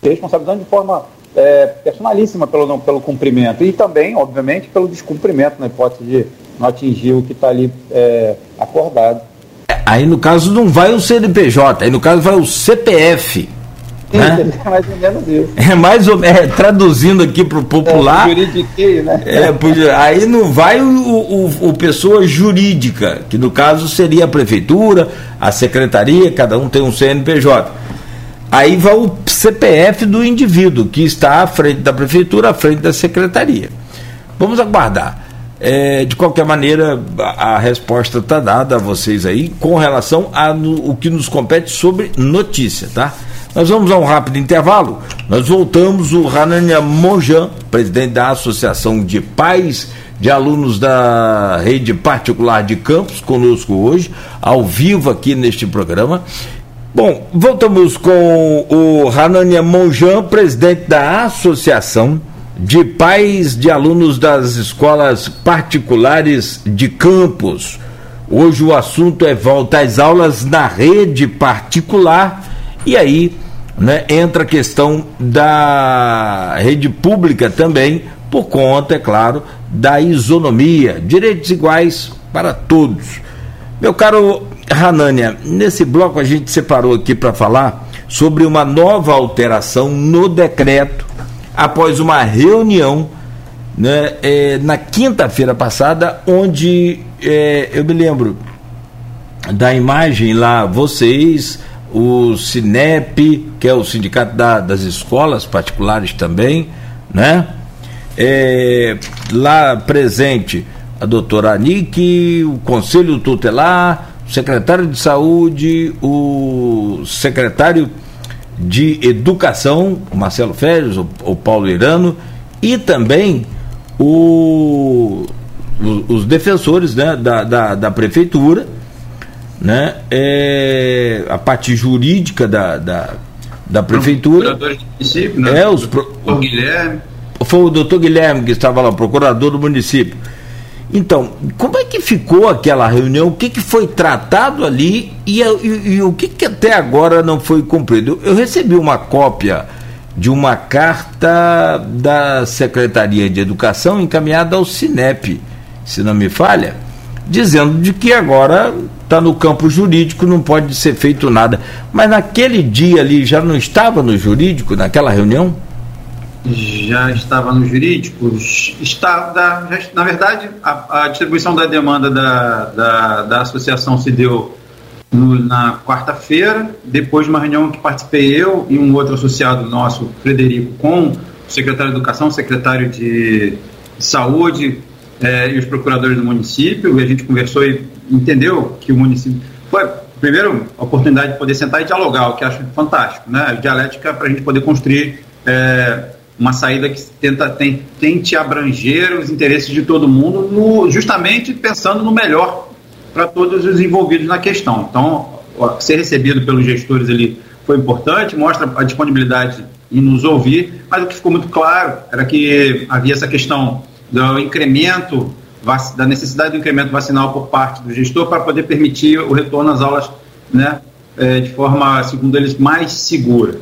responsabilidade de forma é, personalíssima pelo, pelo cumprimento e também, obviamente, pelo descumprimento, na hipótese de não atingir o que está ali é, acordado. Aí no caso não vai o CNPJ, aí no caso vai o CPF. Né? É mais ou menos isso. É mais ou menos, é, traduzindo aqui para o popular. É, né? É, aí não vai o, o, o, pessoa jurídica, que no caso seria a prefeitura, a secretaria, cada um tem um CNPJ. Aí vai o CPF do indivíduo, que está à frente da prefeitura, à frente da secretaria. Vamos aguardar. É, de qualquer maneira, a, a resposta está dada a vocês aí com relação ao que nos compete sobre notícia, tá? Nós vamos a um rápido intervalo. Nós voltamos o Ranania Monjan, presidente da Associação de Pais de Alunos da Rede Particular de Campos, conosco hoje, ao vivo aqui neste programa. Bom, voltamos com o Ranania Monjan, presidente da Associação de pais de alunos das escolas particulares de campus. Hoje o assunto é volta às aulas na rede particular e aí né, entra a questão da rede pública também, por conta, é claro, da isonomia, direitos iguais para todos. Meu caro Ranânia, nesse bloco a gente separou aqui para falar sobre uma nova alteração no decreto após uma reunião né, é, na quinta-feira passada, onde é, eu me lembro da imagem lá, vocês, o Cinep, que é o sindicato da, das escolas particulares também, né? É, lá presente a doutora Anique, o Conselho Tutelar, o secretário de Saúde, o secretário de Educação, o Marcelo Férez, o, o Paulo Irano, e também o, os defensores né, da, da, da prefeitura, né, é, a parte jurídica da, da, da prefeitura. Município, né? É, os pro, o Guilherme. Foi o doutor Guilherme que estava lá, procurador do município. Então, como é que ficou aquela reunião? O que, que foi tratado ali e, e, e o que, que até agora não foi cumprido? Eu, eu recebi uma cópia de uma carta da Secretaria de Educação encaminhada ao Cinep, se não me falha, dizendo de que agora está no campo jurídico, não pode ser feito nada. Mas naquele dia ali já não estava no jurídico, naquela reunião? já estava no jurídico, está, na verdade, a, a, distribuição da demanda da, da, da associação se deu no, na quarta-feira, depois de uma reunião que participei eu e um outro associado nosso, Frederico, com o secretário de Educação, secretário de Saúde é, e os procuradores do município, e a gente conversou e entendeu que o município. Foi, primeiro, a oportunidade de poder sentar e dialogar, o que acho fantástico, né? A dialética para a gente poder construir. É, uma saída que tenta, tem, tente abranger os interesses de todo mundo, no, justamente pensando no melhor para todos os envolvidos na questão. Então, ser recebido pelos gestores ali foi importante, mostra a disponibilidade em nos ouvir, mas o que ficou muito claro era que havia essa questão do incremento, da necessidade do incremento vacinal por parte do gestor para poder permitir o retorno às aulas né, eh, de forma, segundo eles, mais segura.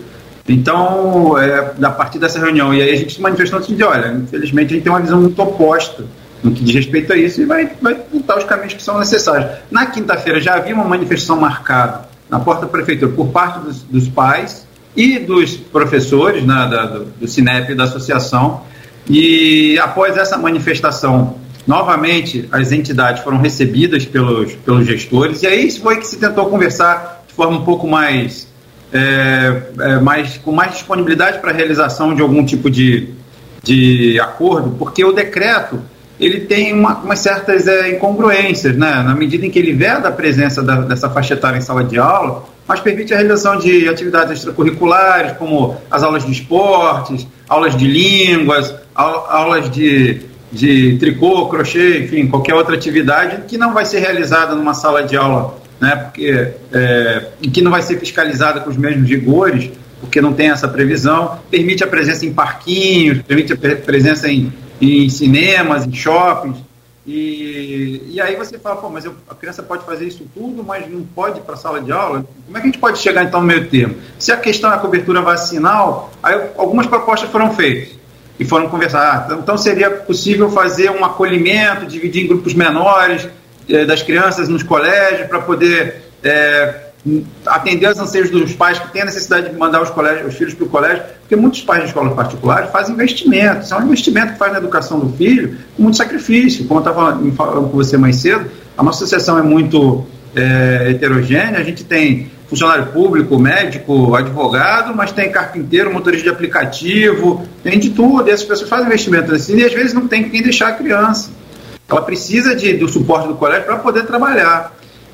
Então, é, a partir dessa reunião, e aí a gente se manifestou assim de, olha, infelizmente a gente tem uma visão muito oposta no que diz respeito a isso e vai, vai botar os caminhos que são necessários. Na quinta-feira já havia uma manifestação marcada na porta da prefeitura por parte dos, dos pais e dos professores né, da, do, do Cinep e da associação, e após essa manifestação, novamente as entidades foram recebidas pelos, pelos gestores, e aí foi que se tentou conversar de forma um pouco mais é, é, mais, com mais disponibilidade para a realização de algum tipo de, de acordo, porque o decreto ele tem uma, umas certas é, incongruências, né? na medida em que ele veda a presença da, dessa faixa etária em sala de aula, mas permite a realização de atividades extracurriculares, como as aulas de esportes, aulas de línguas, aulas de de tricô, crochê, enfim, qualquer outra atividade que não vai ser realizada numa sala de aula, né, porque, é, que não vai ser fiscalizada com os mesmos rigores, porque não tem essa previsão, permite a presença em parquinhos, permite a presença em, em cinemas, em shoppings, e, e aí você fala, pô, mas eu, a criança pode fazer isso tudo, mas não pode ir para a sala de aula? Como é que a gente pode chegar então no meio termo? Se a questão é a cobertura vacinal, aí algumas propostas foram feitas e foram conversar. Ah, então seria possível fazer um acolhimento, dividir em grupos menores eh, das crianças nos colégios para poder eh, atender aos anseios dos pais que têm a necessidade de mandar os, colégios, os filhos para o colégio, porque muitos pais de escolas particulares fazem investimento, isso é um investimento que faz na educação do filho com muito sacrifício. Como eu estava falando com você mais cedo, a nossa associação é muito é, heterogênea, a gente tem funcionário público, médico, advogado, mas tem carpinteiro, motorista de aplicativo, tem de tudo, e essas pessoas fazem investimento assim, e às vezes não tem quem deixar a criança. Ela precisa de, do suporte do colégio para poder trabalhar.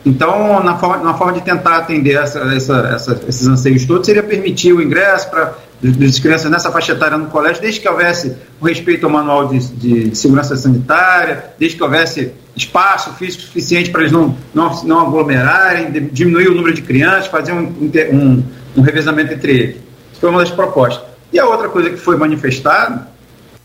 Então, na forma, na forma de tentar atender essa, essa, essa, esses anseios todos, seria permitir o ingresso para as crianças nessa faixa etária no colégio, desde que houvesse o respeito ao manual de, de, de segurança sanitária, desde que houvesse espaço físico suficiente para eles não, não, não aglomerarem, diminuir o número de crianças, fazer um, um, um revezamento entre eles. Isso foi uma das propostas. E a outra coisa que foi manifestada,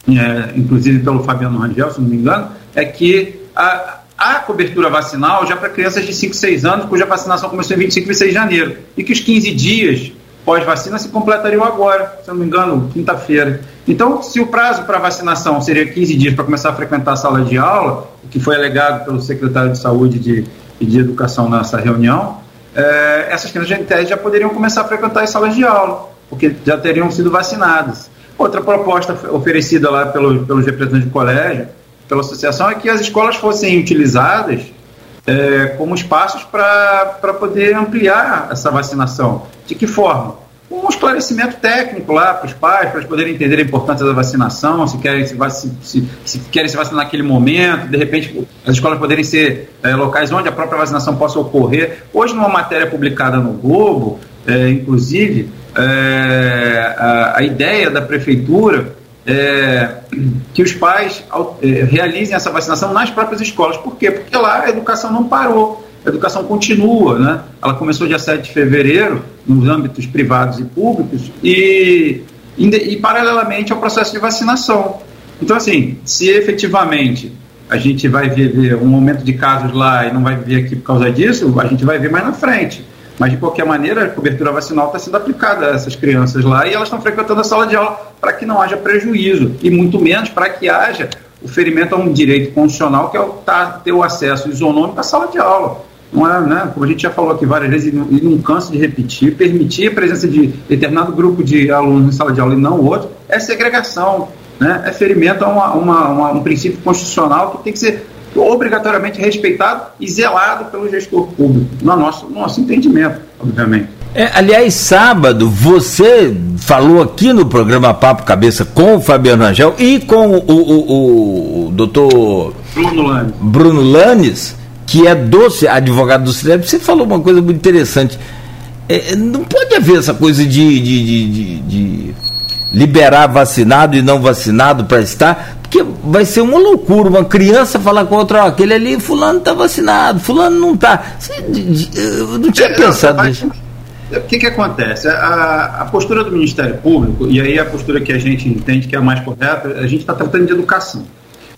é, inclusive pelo Fabiano Rangel, se não me engano, é que a, a cobertura vacinal já para crianças de 5, 6 anos, cuja vacinação começou em 25 e 6 de janeiro, e que os 15 dias pós-vacina se completariam agora, se não me engano, quinta-feira. Então, se o prazo para vacinação seria 15 dias para começar a frequentar a sala de aula, o que foi alegado pelo secretário de Saúde de, e de Educação nessa reunião, é, essas crianças já, já poderiam começar a frequentar as salas de aula, porque já teriam sido vacinadas. Outra proposta oferecida lá pelos, pelos representantes de colégio pela associação é que as escolas fossem utilizadas é, como espaços para poder ampliar essa vacinação. De que forma? Um esclarecimento técnico lá para os pais, para eles poderem entender a importância da vacinação, se querem se, se, se, querem se vacinar naquele momento, de repente as escolas poderem ser é, locais onde a própria vacinação possa ocorrer. Hoje, numa matéria publicada no Globo, é, inclusive, é, a, a ideia da prefeitura é, que os pais é, realizem essa vacinação nas próprias escolas. Por quê? Porque lá a educação não parou, a educação continua. Né? Ela começou dia 7 de fevereiro, nos âmbitos privados e públicos, e, e, e paralelamente ao processo de vacinação. Então, assim, se efetivamente a gente vai ver um aumento de casos lá e não vai ver aqui por causa disso, a gente vai ver mais na frente. Mas, de qualquer maneira, a cobertura vacinal está sendo aplicada a essas crianças lá e elas estão frequentando a sala de aula para que não haja prejuízo e, muito menos, para que haja o ferimento a um direito constitucional que é o, tá, ter o acesso isonômico à sala de aula. Não é, né, como a gente já falou aqui várias vezes e não, canso de repetir, permitir a presença de determinado grupo de alunos em sala de aula e não outro é segregação, né, é ferimento a uma, uma, uma, um princípio constitucional que tem que ser obrigatoriamente respeitado e zelado pelo gestor público, no nosso, no nosso entendimento, obviamente. É, aliás, sábado, você falou aqui no programa Papo Cabeça com o Fabiano Angel e com o, o, o, o doutor Bruno Lanes. Bruno Lanes, que é doce, advogado do CIDEP, você falou uma coisa muito interessante. É, não pode haver essa coisa de, de, de, de liberar vacinado e não vacinado para estar, vai ser uma loucura, uma criança falar com outra, ó, aquele ali, fulano está vacinado, fulano não está. Eu não tinha é, pensado nisso. O que, que acontece? A, a, postura do Ministério Público, e aí a postura que a gente entende que é a mais correta, a gente está tratando de educação.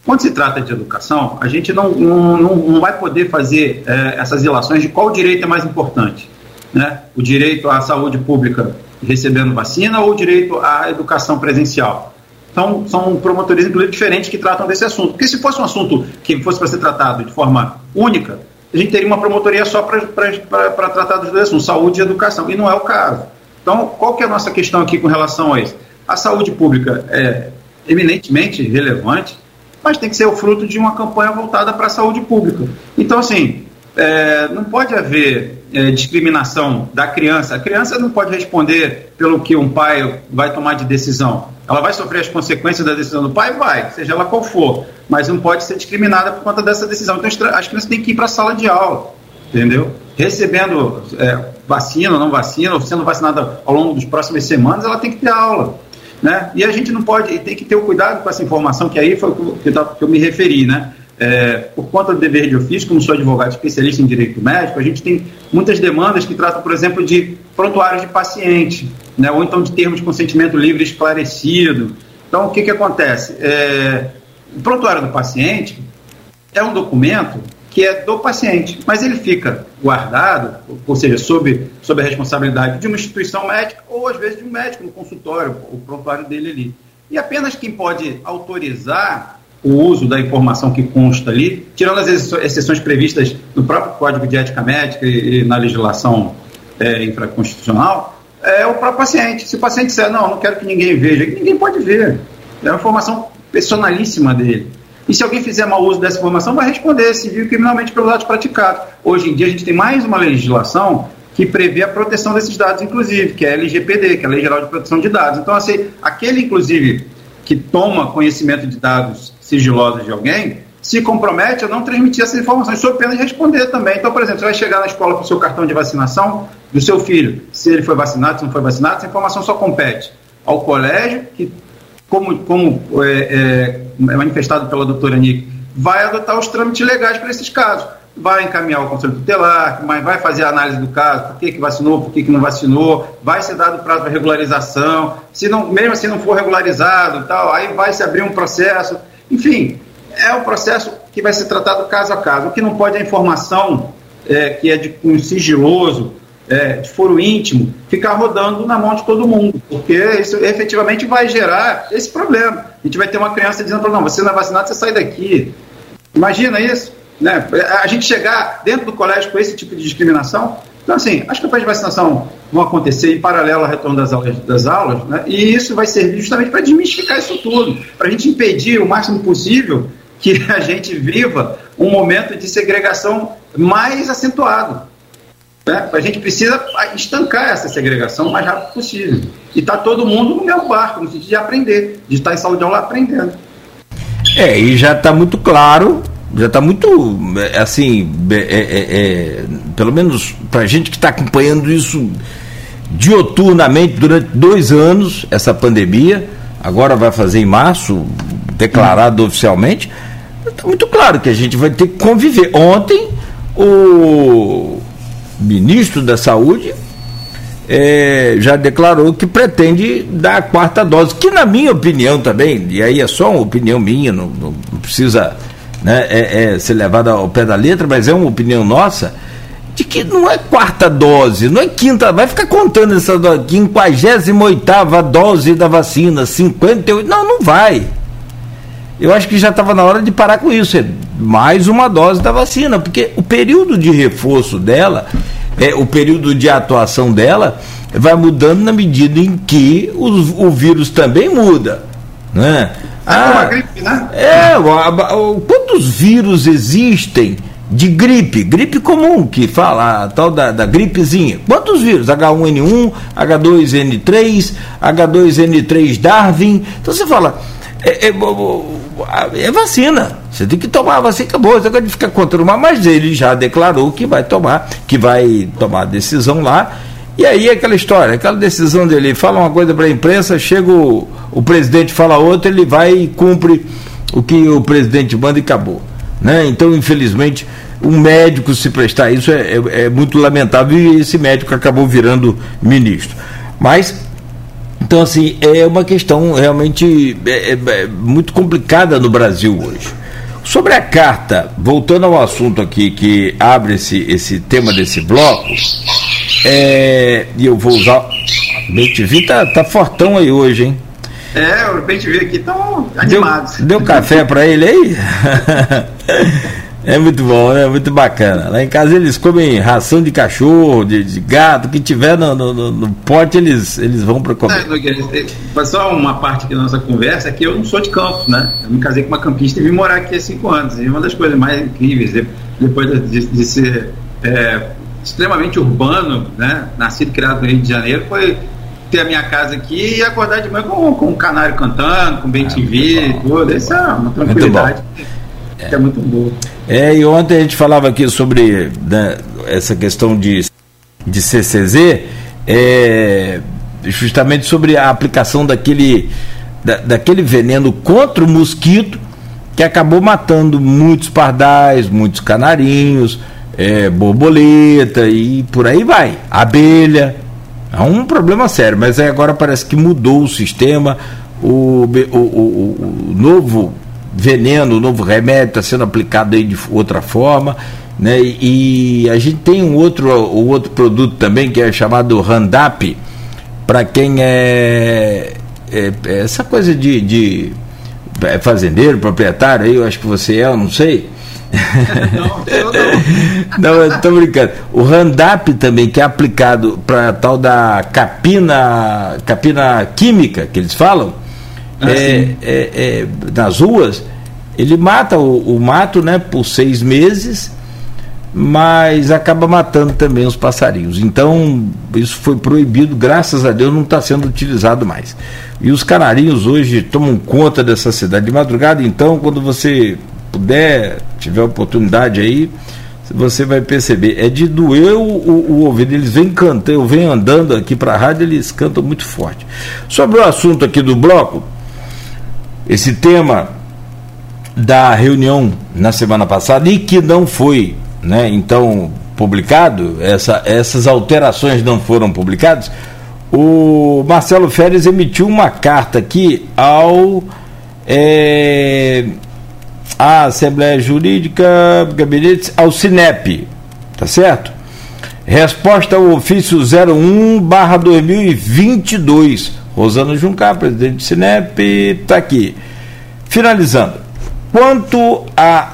Quando se trata de educação, a gente não, não, não vai poder fazer é, essas relações de qual direito é mais importante. Né? O direito à saúde pública recebendo vacina ou o direito à educação presencial. Então, são promotorias, inclusive, diferentes que tratam desse assunto. Porque se fosse um assunto que fosse para ser tratado de forma única, a gente teria uma promotoria só para tratar dos dois assuntos, saúde e educação, e não é o caso. Então, qual que é a nossa questão aqui com relação a isso? A saúde pública é eminentemente relevante, mas tem que ser o fruto de uma campanha voltada para a saúde pública. Então, assim, é, não pode haver é, discriminação da criança. A criança não pode responder pelo que um pai vai tomar de decisão. Ela vai sofrer as consequências da decisão do pai? Vai, seja ela qual for. Mas não pode ser discriminada por conta dessa decisão. Então as crianças têm que ir para a sala de aula, entendeu? Recebendo é, vacina ou não vacina, ou sendo vacinada ao longo das próximas semanas, ela tem que ter aula. Né? E a gente não pode, tem que ter o cuidado com essa informação, que aí foi o que eu me referi, né? É, por conta do dever de ofício, como sou advogado especialista em direito médico, a gente tem muitas demandas que tratam, por exemplo, de prontuários de paciente, né, ou então de termos de consentimento livre esclarecido. Então, o que, que acontece? É, o prontuário do paciente é um documento que é do paciente, mas ele fica guardado, ou seja, sob, sob a responsabilidade de uma instituição médica ou às vezes de um médico no consultório, o prontuário dele ali. E apenas quem pode autorizar o uso da informação que consta ali, tirando as exceções previstas no próprio Código de Ética Médica e, na legislação é, infraconstitucional, é o próprio paciente. Se o paciente disser, não, não quero que ninguém veja, ninguém pode ver. É uma informação personalíssima dele. E se alguém fizer mau uso dessa informação, vai responder civil e criminalmente pelo ato praticado. Hoje em dia, a gente tem mais uma legislação que prevê a proteção desses dados, inclusive, que é a LGPD, que é a Lei Geral de Proteção de Dados. Então, assim, aquele, inclusive, que toma conhecimento de dados sigilosos de alguém, se compromete a não transmitir essas informações, sob pena de responder também. Então, por exemplo, você vai chegar na escola com o seu cartão de vacinação do seu filho, se ele foi vacinado, se não foi vacinado, essa informação só compete ao colégio, que, como, como é, é, é manifestado pela doutora Nick, vai adotar os trâmites legais para esses casos. Vai encaminhar o conselho tutelar, mas vai fazer a análise do caso, por que, que vacinou, por que, que não vacinou, vai ser dado prazo para regularização, se não, mesmo se não for regularizado, tal, aí vai se abrir um processo enfim, é um processo que vai ser tratado caso a caso. O que não pode é a informação é, que é de cunho sigiloso, é, de foro íntimo, ficar rodando na mão de todo mundo, porque isso efetivamente vai gerar esse problema. A gente vai ter uma criança dizendo: não, você não é vacinado, você sai daqui. Imagina isso. Né? A gente chegar dentro do colégio com esse tipo de discriminação. Então, assim, as campanhas de vacinação vão acontecer em paralelo ao retorno das aulas, das aulas né? e isso vai servir justamente para desmistificar isso tudo, para a gente impedir o máximo possível que a gente viva um momento de segregação mais acentuado. Né? A gente precisa estancar essa segregação o mais rápido possível. E está todo mundo no mesmo barco, no sentido de aprender, de estar em sala de aula aprendendo. É, e já está muito claro já está muito assim é, é, é, pelo menos para a gente que está acompanhando isso dioturnamente durante dois anos essa pandemia agora vai fazer em março declarado hum. oficialmente está muito claro que a gente vai ter que conviver ontem o ministro da saúde é, já declarou que pretende dar a quarta dose que na minha opinião também e aí é só uma opinião minha não, não precisa né, é, é ser levada ao pé da letra, mas é uma opinião nossa, de que não é quarta dose, não é quinta, vai ficar contando essa 58 dose da vacina, 58, não, não vai. Eu acho que já estava na hora de parar com isso, é mais uma dose da vacina, porque o período de reforço dela, é, o período de atuação dela, vai mudando na medida em que o, o vírus também muda. Né? Ah, uma gripe, né? É, quantos vírus existem de gripe? Gripe comum, que fala a tal da, da gripezinha. Quantos vírus? H1N1, H2N3, H2N3 Darwin. Então você fala, é, é, é vacina. Você tem que tomar a vacina, acabou. Você pode ficar contando uma, mas ele já declarou que vai tomar, que vai tomar a decisão lá e aí aquela história, aquela decisão dele, fala uma coisa para a imprensa, chega o, o presidente fala outra, ele vai e cumpre o que o presidente manda e acabou. Né? Então, infelizmente, um médico se prestar isso é, é, é muito lamentável e esse médico acabou virando ministro. Mas então, assim, é uma questão realmente é, é, é, muito complicada no Brasil hoje. Sobre a carta, voltando ao assunto aqui que abre esse, esse tema desse bloco, é, e eu vou usar. BTV tá, tá fortão aí hoje, hein? É, o BTV aqui estão animados. Deu, deu café para ele aí? É muito bom, é muito bacana. Lá em casa eles comem ração de cachorro, de, de gato, que tiver no, no, no, pote eles, eles vão para comer. É, só uma parte aqui da nossa conversa é que eu não sou de campo, né? Eu me casei com uma campista e vim morar aqui há cinco anos. E uma das coisas mais incríveis, depois de, de ser é, extremamente urbano, né? Nascido e criado no Rio de Janeiro, foi ter a minha casa aqui e acordar de manhã com, com um canário cantando, com bem TV é, e tudo. Isso é uma tranquilidade que é muito boa. É, e ontem a gente falava aqui sobre né, essa questão de, de CCZ. É, justamente sobre a aplicação daquele, da, daquele veneno contra o mosquito que acabou matando muitos pardais, muitos canarinhos, é, borboleta e por aí vai, abelha. É um problema sério, mas agora parece que mudou o sistema, o, o, o, o novo veneno, o novo remédio está sendo aplicado aí de outra forma. Né? E a gente tem um outro, um outro produto também que é chamado Randap, para quem é, é, é, essa coisa de, de é fazendeiro, proprietário, aí eu acho que você é, eu não sei. Não, eu não. não, eu tô brincando. O Randap também, que é aplicado para tal da capina, capina química, que eles falam, ah, é, é, é, nas ruas, ele mata o, o, mato né, por seis meses, mas acaba matando também os passarinhos. Então, isso foi proibido, graças a Deus, não está sendo utilizado mais. E os canarinhos hoje tomam conta dessa cidade de madrugada, então, quando você puder, tiver oportunidade aí, você vai perceber. É de doer o, o, o ouvido. Eles vêm cantando, eu venho andando aqui para a rádio, eles cantam muito forte. Sobre o assunto aqui do bloco, esse tema da reunião na semana passada e que não foi, né, então publicado, essa, essas alterações não foram publicadas, o Marcelo Férez emitiu uma carta aqui ao é, a Assembleia Jurídica, gabinete, ao Cinep, tá certo? Resposta ao ofício 01 barra 2022. Rosana Juncar, presidente do Cinep, está aqui. Finalizando. Quanto a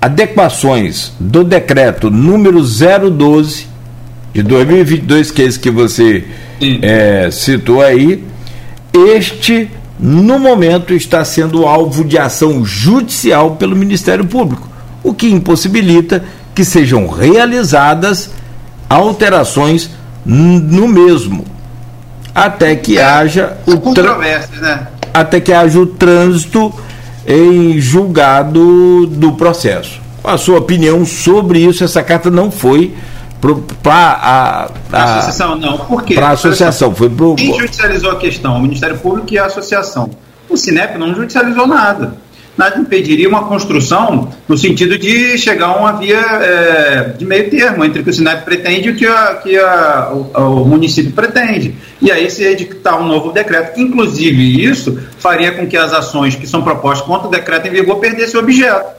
adequações do decreto número 012 de 2022, que é esse que você é, citou aí, este no momento está sendo alvo de ação judicial pelo Ministério Público, o que impossibilita que sejam realizadas alterações no mesmo, até que é, haja o né? até que haja o trânsito em julgado do processo. A sua opinião sobre isso, essa carta não foi para a, associação, não. Por quê? Para a associação. Foi pro... Quem judicializou a questão? O Ministério Público e a associação. O Sinep não judicializou nada. Nada impediria uma construção no sentido de chegar a uma via é, de meio termo entre o que o Sinep pretende e o que, a, que a, o, o, município pretende. E aí se editar um novo decreto. Inclusive, isso faria com que as ações que são propostas contra o decreto em vigor perdessem o objeto.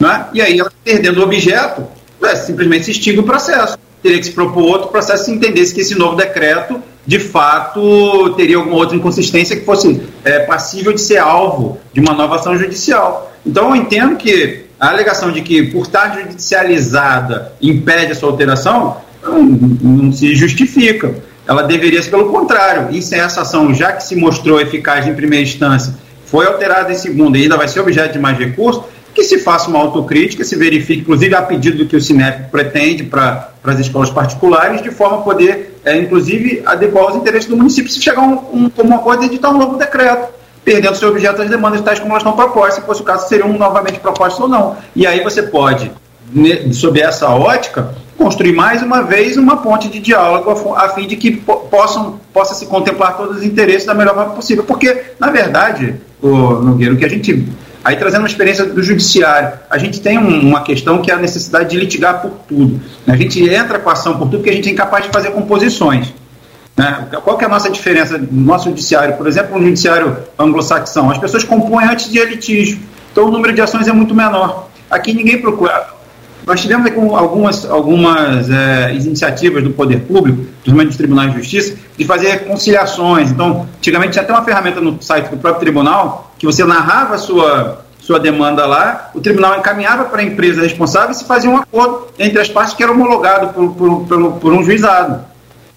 Né? E aí, perdendo o objeto, é, simplesmente se extingue o processo. Teria que se propor outro processo se entendesse que esse novo decreto, de fato, teria alguma outra inconsistência que fosse é, passível de ser alvo de uma nova ação judicial. Então, eu entendo que a alegação de que, por estar judicializada, impede a sua alteração, não, não se justifica. Ela deveria ser pelo contrário. E se essa ação, já que se mostrou eficaz em primeira instância, foi alterada em segunda e ainda vai ser objeto de mais recursos, que se faça uma autocrítica, se verifique, inclusive a pedido do que o Cinep pretende para as escolas particulares, de forma a poder, é, inclusive, adequar os interesses do município se chegar um, um, uma coisa editar um novo decreto, perdendo seu objeto as demandas tais como elas estão propostas, se fosse o caso, seriam novamente propostas ou não. E aí você pode, sob essa ótica, construir mais uma vez uma ponte de diálogo a, fim de que possam, possa se contemplar todos os interesses da melhor forma possível. Porque, na verdade, o Nogueira, o que a gente Aí, trazendo uma experiência do judiciário, a gente tem um, uma questão que é a necessidade de litigar por tudo. A gente entra com a ação por tudo porque a gente é incapaz de fazer composições. Né? Qual que é a nossa diferença no nosso judiciário? Por exemplo, no judiciário anglo-saxão, as pessoas compõem antes de litígio, então o número de ações é muito menor. Aqui ninguém procura. Nós tivemos aqui algumas, algumas é, iniciativas do poder público, principalmente dos tribunais de justiça, de fazer conciliações. Então, antigamente tinha até uma ferramenta no site do próprio tribunal que você narrava a sua, sua demanda lá, o tribunal encaminhava para a empresa responsável e se fazia um acordo entre as partes que era homologado por, por, por, por um juizado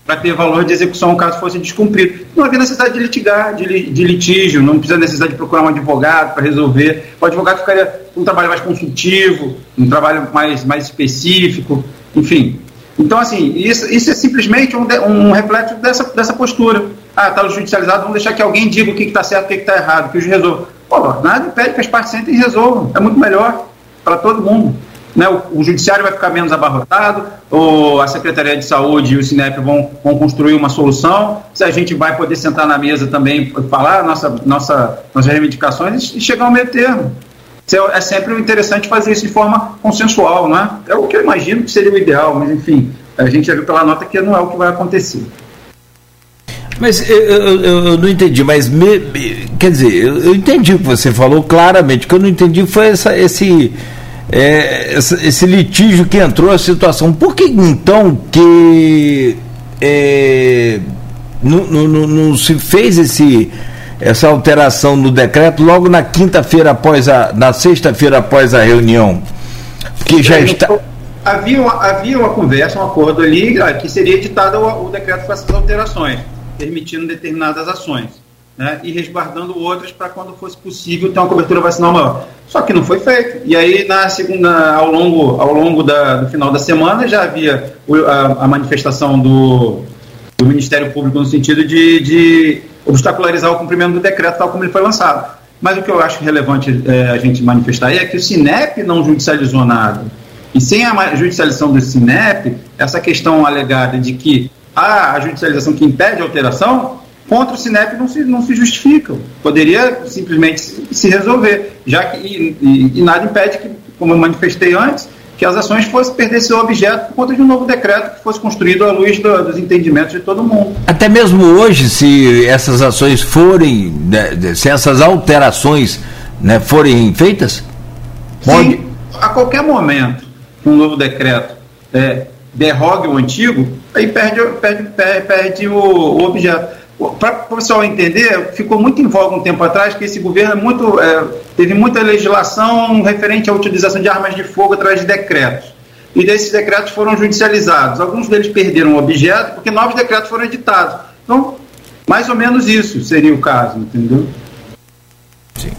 para ter valor de execução caso fosse descumprido. Não havia necessidade de litigar, de, de litígio, não precisa necessidade de procurar um advogado para resolver. O advogado ficaria com um trabalho mais consultivo, um trabalho mais, mais específico, enfim. Então, assim, isso, isso é simplesmente um, um reflexo dessa, dessa postura. Ah, está judicializado, vamos deixar que alguém diga o que está certo e o que está errado, que o juiz resolva. Pô, nada impede que as partes sentem e resolvam. É muito melhor para todo mundo. né, o, o, judiciário vai ficar menos abarrotado, ou a Secretaria de Saúde e o Sinep vão, vão construir uma solução, se a gente vai poder sentar na mesa também, falar nossa, nossa, nossas reivindicações e chegar ao meio termo. É, é sempre interessante fazer isso de forma consensual, né? É o que eu imagino que seria o ideal, mas enfim, a gente já viu pela nota que não é o que vai acontecer. Mas eu, eu, eu, não entendi, mas me, quer dizer, eu, eu, entendi o que você falou claramente. O que eu não entendi foi essa, esse, é, esse, esse, litígio que entrou a situação. Por que então que é, não, não, não, se fez esse, essa alteração no decreto logo na quinta-feira após a. na sexta-feira após a reunião? Que já está. Havia uma, havia uma conversa, um acordo ali, ah, que seria editado o, o decreto com essas alterações permitindo determinadas ações né, e resguardando outras para quando fosse possível ter uma cobertura vacinal maior. Só que não foi feito. E aí, na segunda, ao longo, ao longo da, do final da semana, já havia a, a manifestação do, do, Ministério Público no sentido de, de, obstacularizar o cumprimento do decreto tal como ele foi lançado. Mas o que eu acho relevante é, a gente manifestar aí é que o Sinep não judicializou nada. E sem a judicialização do Sinep, essa questão alegada de que a judicialização que impede a alteração, contra o Sinep não se, não se justificam. Poderia simplesmente se resolver, já que e, e, e nada impede que, como eu manifestei antes, que as ações fossem perder seu objeto por conta de um novo decreto que fosse construído à luz do, dos entendimentos de todo mundo. Até mesmo hoje, se essas ações forem, né, se essas alterações né, forem feitas, pode... Sim, a qualquer momento, um novo decreto é, derrogue o antigo, aí perde, perde, perde, perde o, o objeto. Para o pessoal entender, ficou muito em voga um tempo atrás que esse governo é muito, é, teve muita legislação referente à utilização de armas de fogo através de decretos. E desses decretos foram judicializados. Alguns deles perderam o objeto porque novos decretos foram editados. Então, mais ou menos isso seria o caso, entendeu? Sim.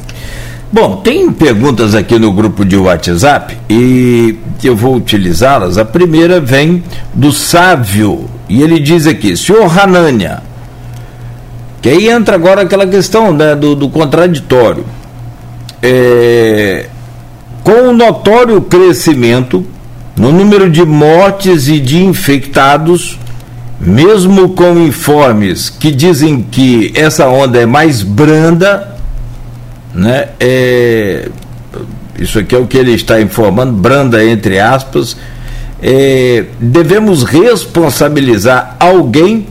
Bom, tem perguntas aqui no grupo de WhatsApp e eu vou utilizá-las. A primeira vem do Sávio e ele diz aqui: Senhor Hanania, que aí entra agora aquela questão né, do, do contraditório. É, com o notório crescimento no número de mortes e de infectados, mesmo com informes que dizem que essa onda é mais branda, né? É, isso aqui é o que ele está informando, branda entre aspas. É, devemos responsabilizar alguém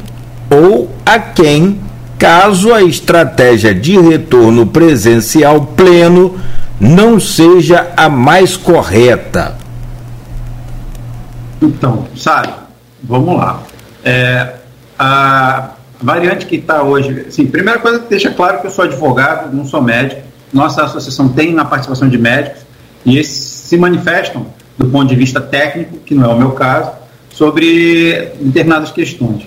ou a quem, caso a estratégia de retorno presencial pleno não seja a mais correta. Então, sabe, vamos lá. É, a variante que está hoje, assim, primeira coisa, deixa claro que eu sou advogado, não sou médico nossa associação tem a participação de médicos e esses se manifestam do ponto de vista técnico, que não é o meu caso, sobre determinadas questões.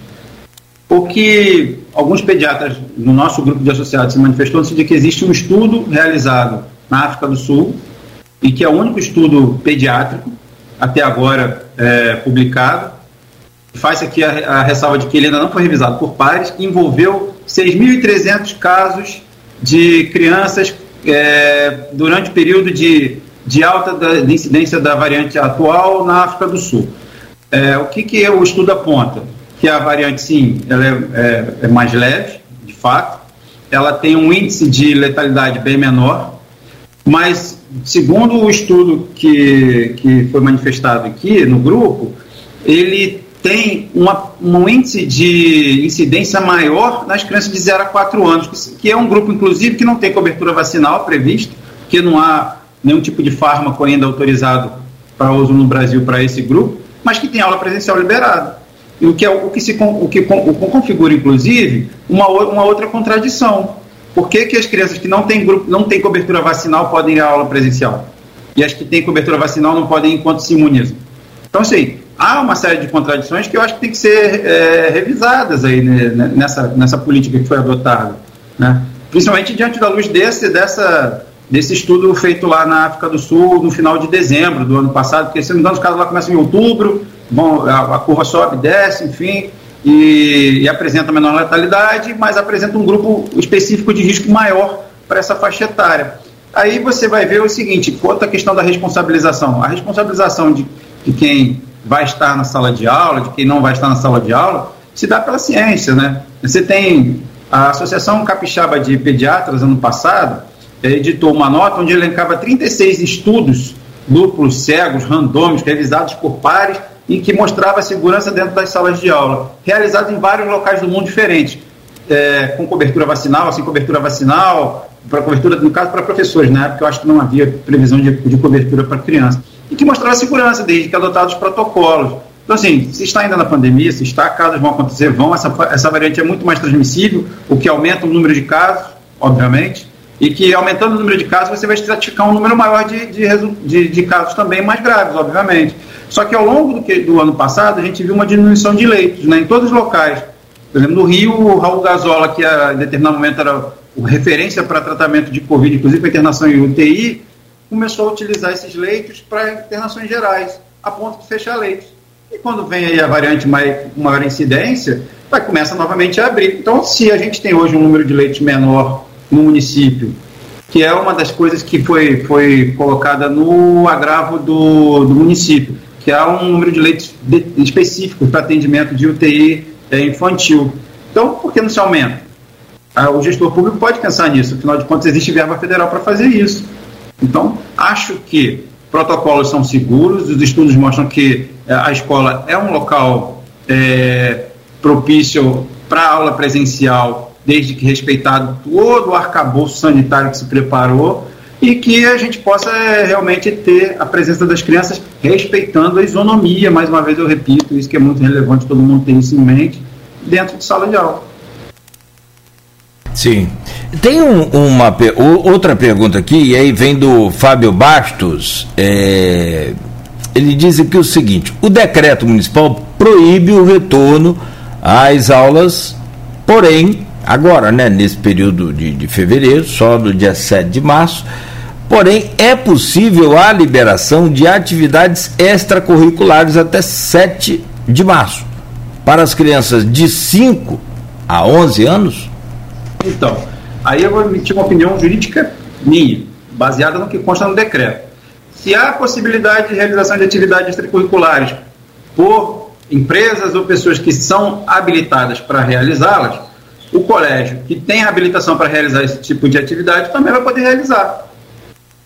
O que alguns pediatras no nosso grupo de associados se manifestou é que existe um estudo realizado na África do Sul e que é o único estudo pediátrico até agora é, publicado. Faz aqui a, a ressalva de que ele ainda não foi revisado por pares, envolveu 6.300 casos de crianças é, durante o período de, de alta da, de incidência da variante atual na África do Sul. É, o que, que o estudo aponta? Que a variante, sim, ela é, é, é mais leve, de fato, ela tem um índice de letalidade bem menor, mas, segundo o estudo que, que foi manifestado aqui no grupo, ele tem uma, um índice de incidência maior nas crianças de 0 a 4 anos, que é um grupo, inclusive, que não tem cobertura vacinal prevista, que não há nenhum tipo de fármaco ainda autorizado para uso no Brasil para esse grupo, mas que tem aula presencial liberada. E o que, é, o que, se, o que o, configura, inclusive, uma, uma outra contradição. Por que, que as crianças que não têm, grupo, não têm cobertura vacinal podem ir à aula presencial? E as que têm cobertura vacinal não podem enquanto se imunizam? Então, assim, há uma série de contradições que eu acho que tem que ser é, revisadas aí né, né, nessa, nessa política que foi adotada, né? principalmente diante da luz desse, dessa, desse estudo feito lá na África do Sul no final de dezembro do ano passado, porque se não me engano os casos lá começam em outubro, bom, a, a curva sobe, desce, enfim, e, e apresenta menor letalidade, mas apresenta um grupo específico de risco maior para essa faixa etária. Aí você vai ver o seguinte, quanto à questão da responsabilização. A responsabilização de, de quem vai estar na sala de aula, de quem não vai estar na sala de aula, se dá pela ciência, né? Você tem a Associação Capixaba de Pediatras, ano passado, editou uma nota onde elencava 36 estudos duplos, cegos, randômicos, realizados por pares, e que mostrava segurança dentro das salas de aula, realizados em vários locais do mundo diferentes, é, com cobertura vacinal, sem cobertura vacinal, para cobertura, no caso, para professores, na né? época eu acho que não havia previsão de, de cobertura para crianças, e que mostrava a segurança desde que adotados protocolos. Então, assim, se está ainda na pandemia, se está, casos vão acontecer, vão, essa, essa variante é muito mais transmissível, o que aumenta o número de casos, obviamente, e que aumentando o número de casos você vai estratificar um número maior de, de, de, de casos também mais graves, obviamente. Só que ao longo do, que, do ano passado a gente viu uma diminuição de leitos né, em todos os locais. Por exemplo, no Rio, o Raul Gazola, que a, em determinado momento era referência para tratamento de Covid, inclusive para internação em UTI, começou a utilizar esses leitos para internações gerais, a ponto de fechar leitos. E quando vem aí a variante mais, maior incidência, vai começa novamente a abrir. Então, se a gente tem hoje um número de leitos menor no município, que é uma das coisas que foi, foi colocada no agravo do, do município, que há um número de leitos específicos para atendimento de UTI é, infantil. Então, por que não se aumenta? Ah, o gestor público pode pensar nisso, afinal de contas, existe verba federal para fazer isso. Então, acho que protocolos são seguros, os estudos mostram que é, a escola é um local é, propício para aula presencial desde que respeitado todo o arcabouço sanitário que se preparou e que a gente possa é, realmente ter a presença das crianças respeitando a isonomia, mais uma vez eu repito, isso que é muito relevante, todo mundo tem isso em mente, dentro de sala de aula. Sim. Tem um, uma outra pergunta aqui, e aí vem do Fábio Bastos. É, ele diz aqui o seguinte: o decreto municipal proíbe o retorno às aulas, porém agora, né, nesse período de, de fevereiro, só do dia 7 de março. Porém, é possível a liberação de atividades extracurriculares até 7 de março. Para as crianças de 5 a 11 anos? Então, aí eu vou emitir uma opinião jurídica minha, baseada no que consta no decreto. Se há possibilidade de realização de atividades extracurriculares por empresas ou pessoas que são habilitadas para realizá-las, o colégio que tem habilitação para realizar esse tipo de atividade também vai poder realizar.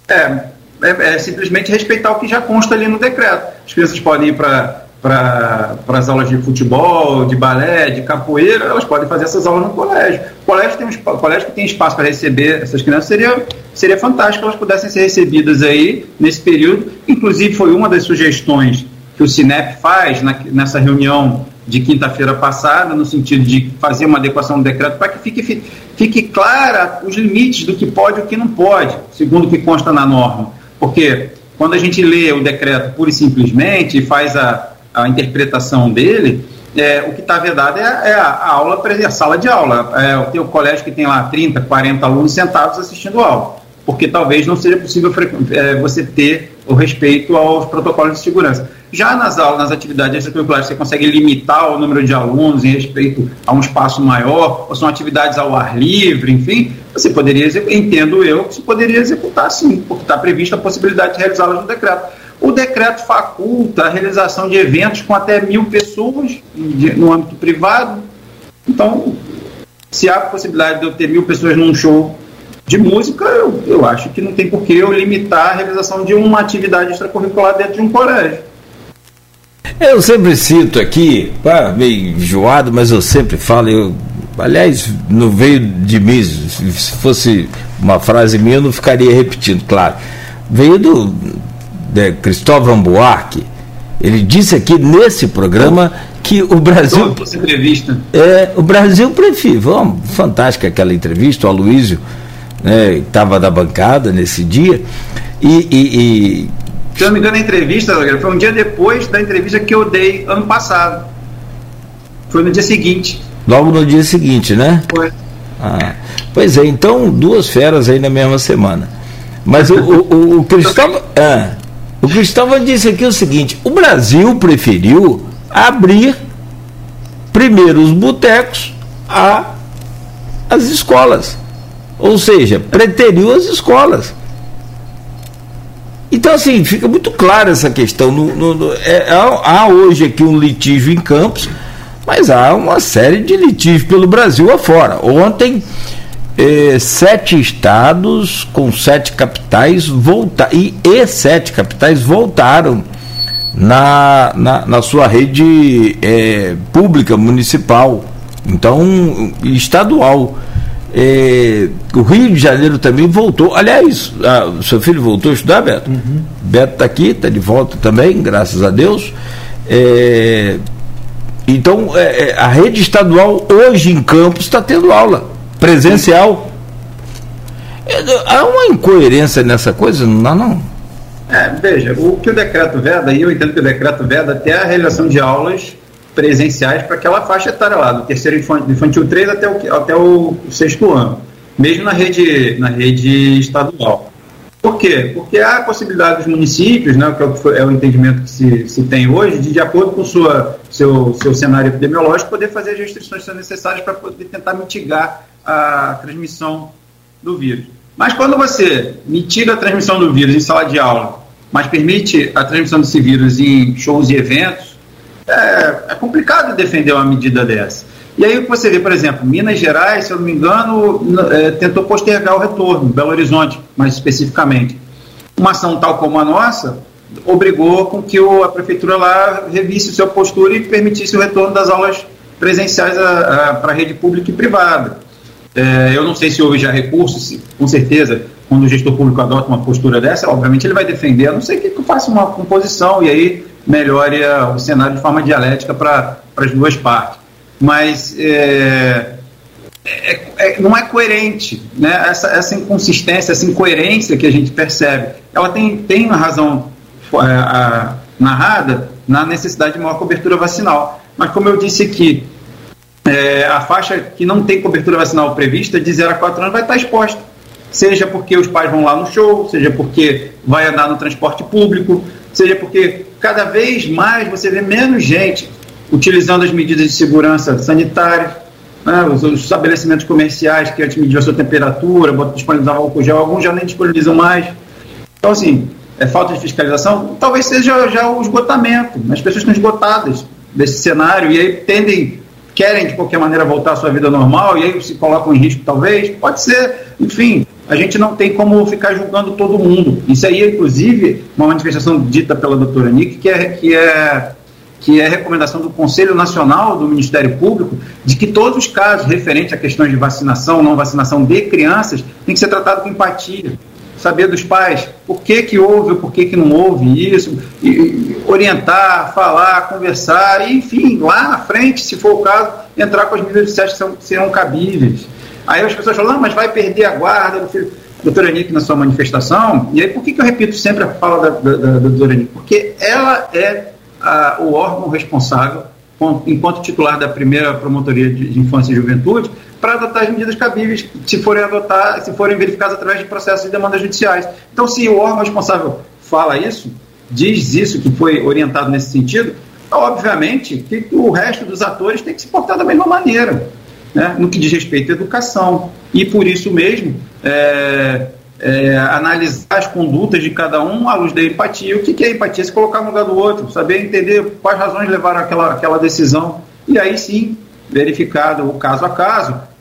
É, é, é, simplesmente respeitar o que já consta ali no decreto. As crianças podem ir para para as aulas de futebol, de balé, de capoeira, elas podem fazer essas aulas no colégio. O colégio, tem um, colégio que tem espaço para receber essas crianças seria, seria fantástico que elas pudessem ser recebidas aí nesse período. Inclusive, foi uma das sugestões que o Cinep faz na, nessa reunião de quinta-feira passada, no sentido de fazer uma adequação do decreto para que fique, fique clara os limites do que pode e o que não pode, segundo o que consta na norma. Porque quando a gente lê o decreto pura e simplesmente e faz a, a interpretação dele, é, o que está vedado é, é, a aula, a sala de aula. É, tem o colégio que tem lá 30, 40 alunos sentados assistindo aula, porque talvez não seja possível é, você ter o respeito aos protocolos de segurança. Já nas aulas, nas atividades extracurriculares, você consegue limitar o número de alunos em respeito a um espaço maior, ou são atividades ao ar livre, enfim, você poderia, entendo eu, que você poderia executar sim, porque está prevista a possibilidade de realizá-las no decreto. O decreto faculta a realização de eventos com até mil pessoas no âmbito privado. Então, se há possibilidade de eu ter mil pessoas num show de música, eu, eu acho que não tem por que eu limitar a realização de uma atividade extracurricular dentro de um colégio. Eu sempre cito aqui, pá, meio enjoado, mas eu sempre falo, eu, aliás, não veio de mim, se fosse uma frase minha, eu não ficaria repetindo, claro. Veio do de Cristóvão Buarque. Ele disse aqui nesse programa que o Brasil. Essa entrevista. É, o Brasil prefere. Vamos, fantástica aquela entrevista, o Aloysio né, estava da bancada nesse dia. E, e, e se eu não me engano, a entrevista foi um dia depois da entrevista que eu dei ano passado. Foi no dia seguinte. Logo no dia seguinte, né? Foi. Ah, pois é, então duas feras aí na mesma semana. Mas o, o, o, Cristóvão. Ah, o Cristóvão disse aqui o seguinte: o Brasil preferiu abrir primeiro os botecos a as escolas. Ou seja, preteriu as escolas. Então, assim, fica muito clara essa questão. No, no, no, é, há hoje aqui um litígio em Campos, mas há uma série de litígios pelo Brasil afora. Ontem, eh, sete estados com sete capitais voltaram, e, e sete capitais voltaram na, na, na sua rede eh, pública, municipal, então estadual. Eh, o Rio de Janeiro também voltou. Aliás, o seu filho voltou a estudar, Beto? Uhum. Beto está aqui, está de volta também, graças a Deus. Então, a rede estadual hoje em Campos está tendo aula presencial. É, há uma incoerência nessa coisa, não há não? É, veja, o que o decreto veda, e eu entendo que o decreto veda até a realização de aulas presenciais para aquela faixa etária lá, do terceiro infantil, infantil 3 até o, até o sexto ano, mesmo na rede, na rede estadual. Por quê? Porque há a possibilidade dos municípios, né, que é o, é o entendimento que se, se tem hoje, de, de acordo com sua, seu, seu cenário epidemiológico, poder fazer as restrições que são necessárias para poder tentar mitigar a transmissão do vírus. Mas quando você mitiga a transmissão do vírus em sala de aula, mas permite a transmissão desse vírus em shows e eventos, é, é complicado defender uma medida dessa. E aí você vê, por exemplo, Minas Gerais, se eu não me engano, é, tentou postergar o retorno, Belo Horizonte, mais especificamente. Uma ação tal como a nossa obrigou com que o, a prefeitura lá revisse sua postura e permitisse o retorno das aulas presenciais para a rede pública e privada. É, eu não sei se houve já recursos, com certeza, quando o gestor público adota uma postura dessa, obviamente ele vai defender, a não ser que faça uma composição e aí melhore o cenário de forma dialética para as duas partes mas é, é, é, não é coerente, né? Essa, essa inconsistência, essa incoerência que a gente percebe, ela tem, tem uma razão é, narrada na necessidade de maior cobertura vacinal. Mas como eu disse aqui, é, a faixa que não tem cobertura vacinal prevista de 0 a 4 anos vai estar exposta. Seja porque os pais vão lá no show, seja porque vai andar no transporte público, seja porque cada vez mais você vê menos gente utilizando as medidas de segurança sanitária, né, os, os, estabelecimentos comerciais que antes mediam a sua temperatura, disponibilizavam álcool gel, alguns já nem disponibilizam mais. Então, assim, é falta de fiscalização, talvez seja já o esgotamento. As pessoas estão esgotadas desse cenário e aí tendem, querem de qualquer maneira voltar à sua vida normal e aí se colocam em risco, talvez. Pode ser, enfim, a gente não tem como ficar julgando todo mundo. Isso aí é, inclusive, uma manifestação dita pela doutora Nick, que é, que é que é recomendação do Conselho Nacional do Ministério Público, de que todos os casos referentes a questões de vacinação, não vacinação de crianças, tem que ser tratado com empatia. Saber dos pais por que, que houve ou por que, que não houve isso, e orientar, falar, conversar, e, enfim, lá na frente, se for o caso, entrar com as medidas de que serão cabíveis. Aí as pessoas falam, mas vai perder a guarda do filho doutora Nick na sua manifestação, e aí por que, que eu repito sempre a fala da, da, da doutora Nick? Porque ela é a, o órgão responsável, enquanto titular da primeira promotoria de infância e juventude, para adotar as medidas cabíveis, se forem adotar, se forem verificadas através de processos de demandas judiciais. Então, se o órgão responsável fala isso, diz isso, que foi orientado nesse sentido, obviamente que o resto dos atores tem que se portar da mesma maneira, né, no que diz respeito à educação. E por isso mesmo, é, é, analisar as condutas de cada um à luz da empatia. O que, que é empatia? Se colocar no lugar do outro, saber entender quais razões levaram aquela, aquela decisão. E aí sim, verificado o caso a caso,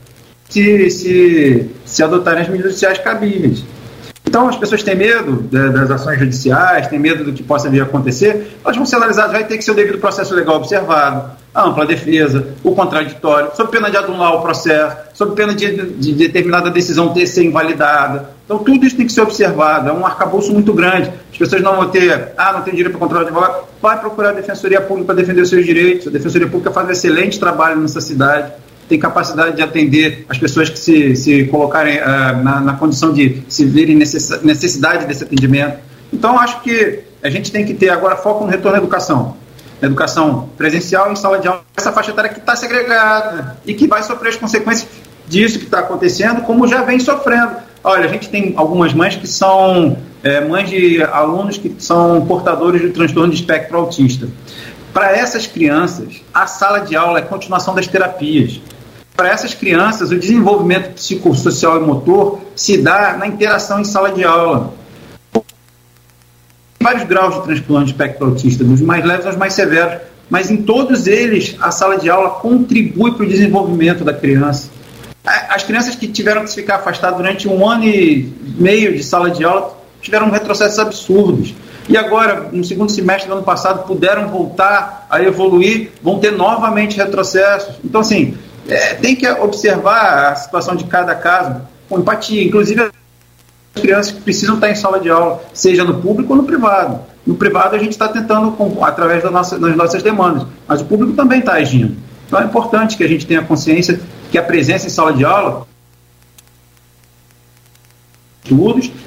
se, se, se adotarem as medidas judiciais cabíveis. Então, as pessoas têm medo das ações judiciais, têm medo do que possa vir a acontecer, elas vão ser analisadas, vai ter que ser o devido processo legal observado, a ampla defesa, o contraditório, sob pena de anular o processo, sob pena de, de, determinada decisão ter ser invalidada. Então, tudo isso tem que ser observado, é um arcabouço muito grande. As pessoas não vão ter, ah, não tem direito para controlar de advogado, vai procurar a Defensoria Pública para defender os seus direitos. A Defensoria Pública faz um excelente trabalho nessa cidade tem capacidade de atender as pessoas que se, se colocarem uh, na, na, condição de se verem necessidade desse atendimento. Então, acho que a gente tem que ter agora foco no retorno à educação educação presencial em sala de aula, essa faixa etária que está segregada e que vai sofrer as consequências disso que está acontecendo, como já vem sofrendo. Olha, a gente tem algumas mães que são é, mães de alunos que são portadores de transtorno de espectro autista. Para essas crianças, a sala de aula é continuação das terapias. Para essas crianças, o desenvolvimento psicossocial e motor se dá na interação em sala de aula. vários graus de transplante de espectro autista, dos mais leves aos mais severos, mas em todos eles a sala de aula contribui para o desenvolvimento da criança. As crianças que tiveram que ficar afastadas durante um ano e meio de sala de aula tiveram retrocessos absurdos. E agora, no segundo semestre do ano passado, puderam voltar a evoluir, vão ter novamente retrocessos. Então, assim, é, tem que observar a situação de cada caso com empatia. Inclusive, as crianças que precisam estar em sala de aula, seja no público ou no privado. No privado, a gente está tentando, através da nossa, das nossas demandas, mas o público também está agindo. Então, é importante que a gente tenha consciência que a presença em sala de aula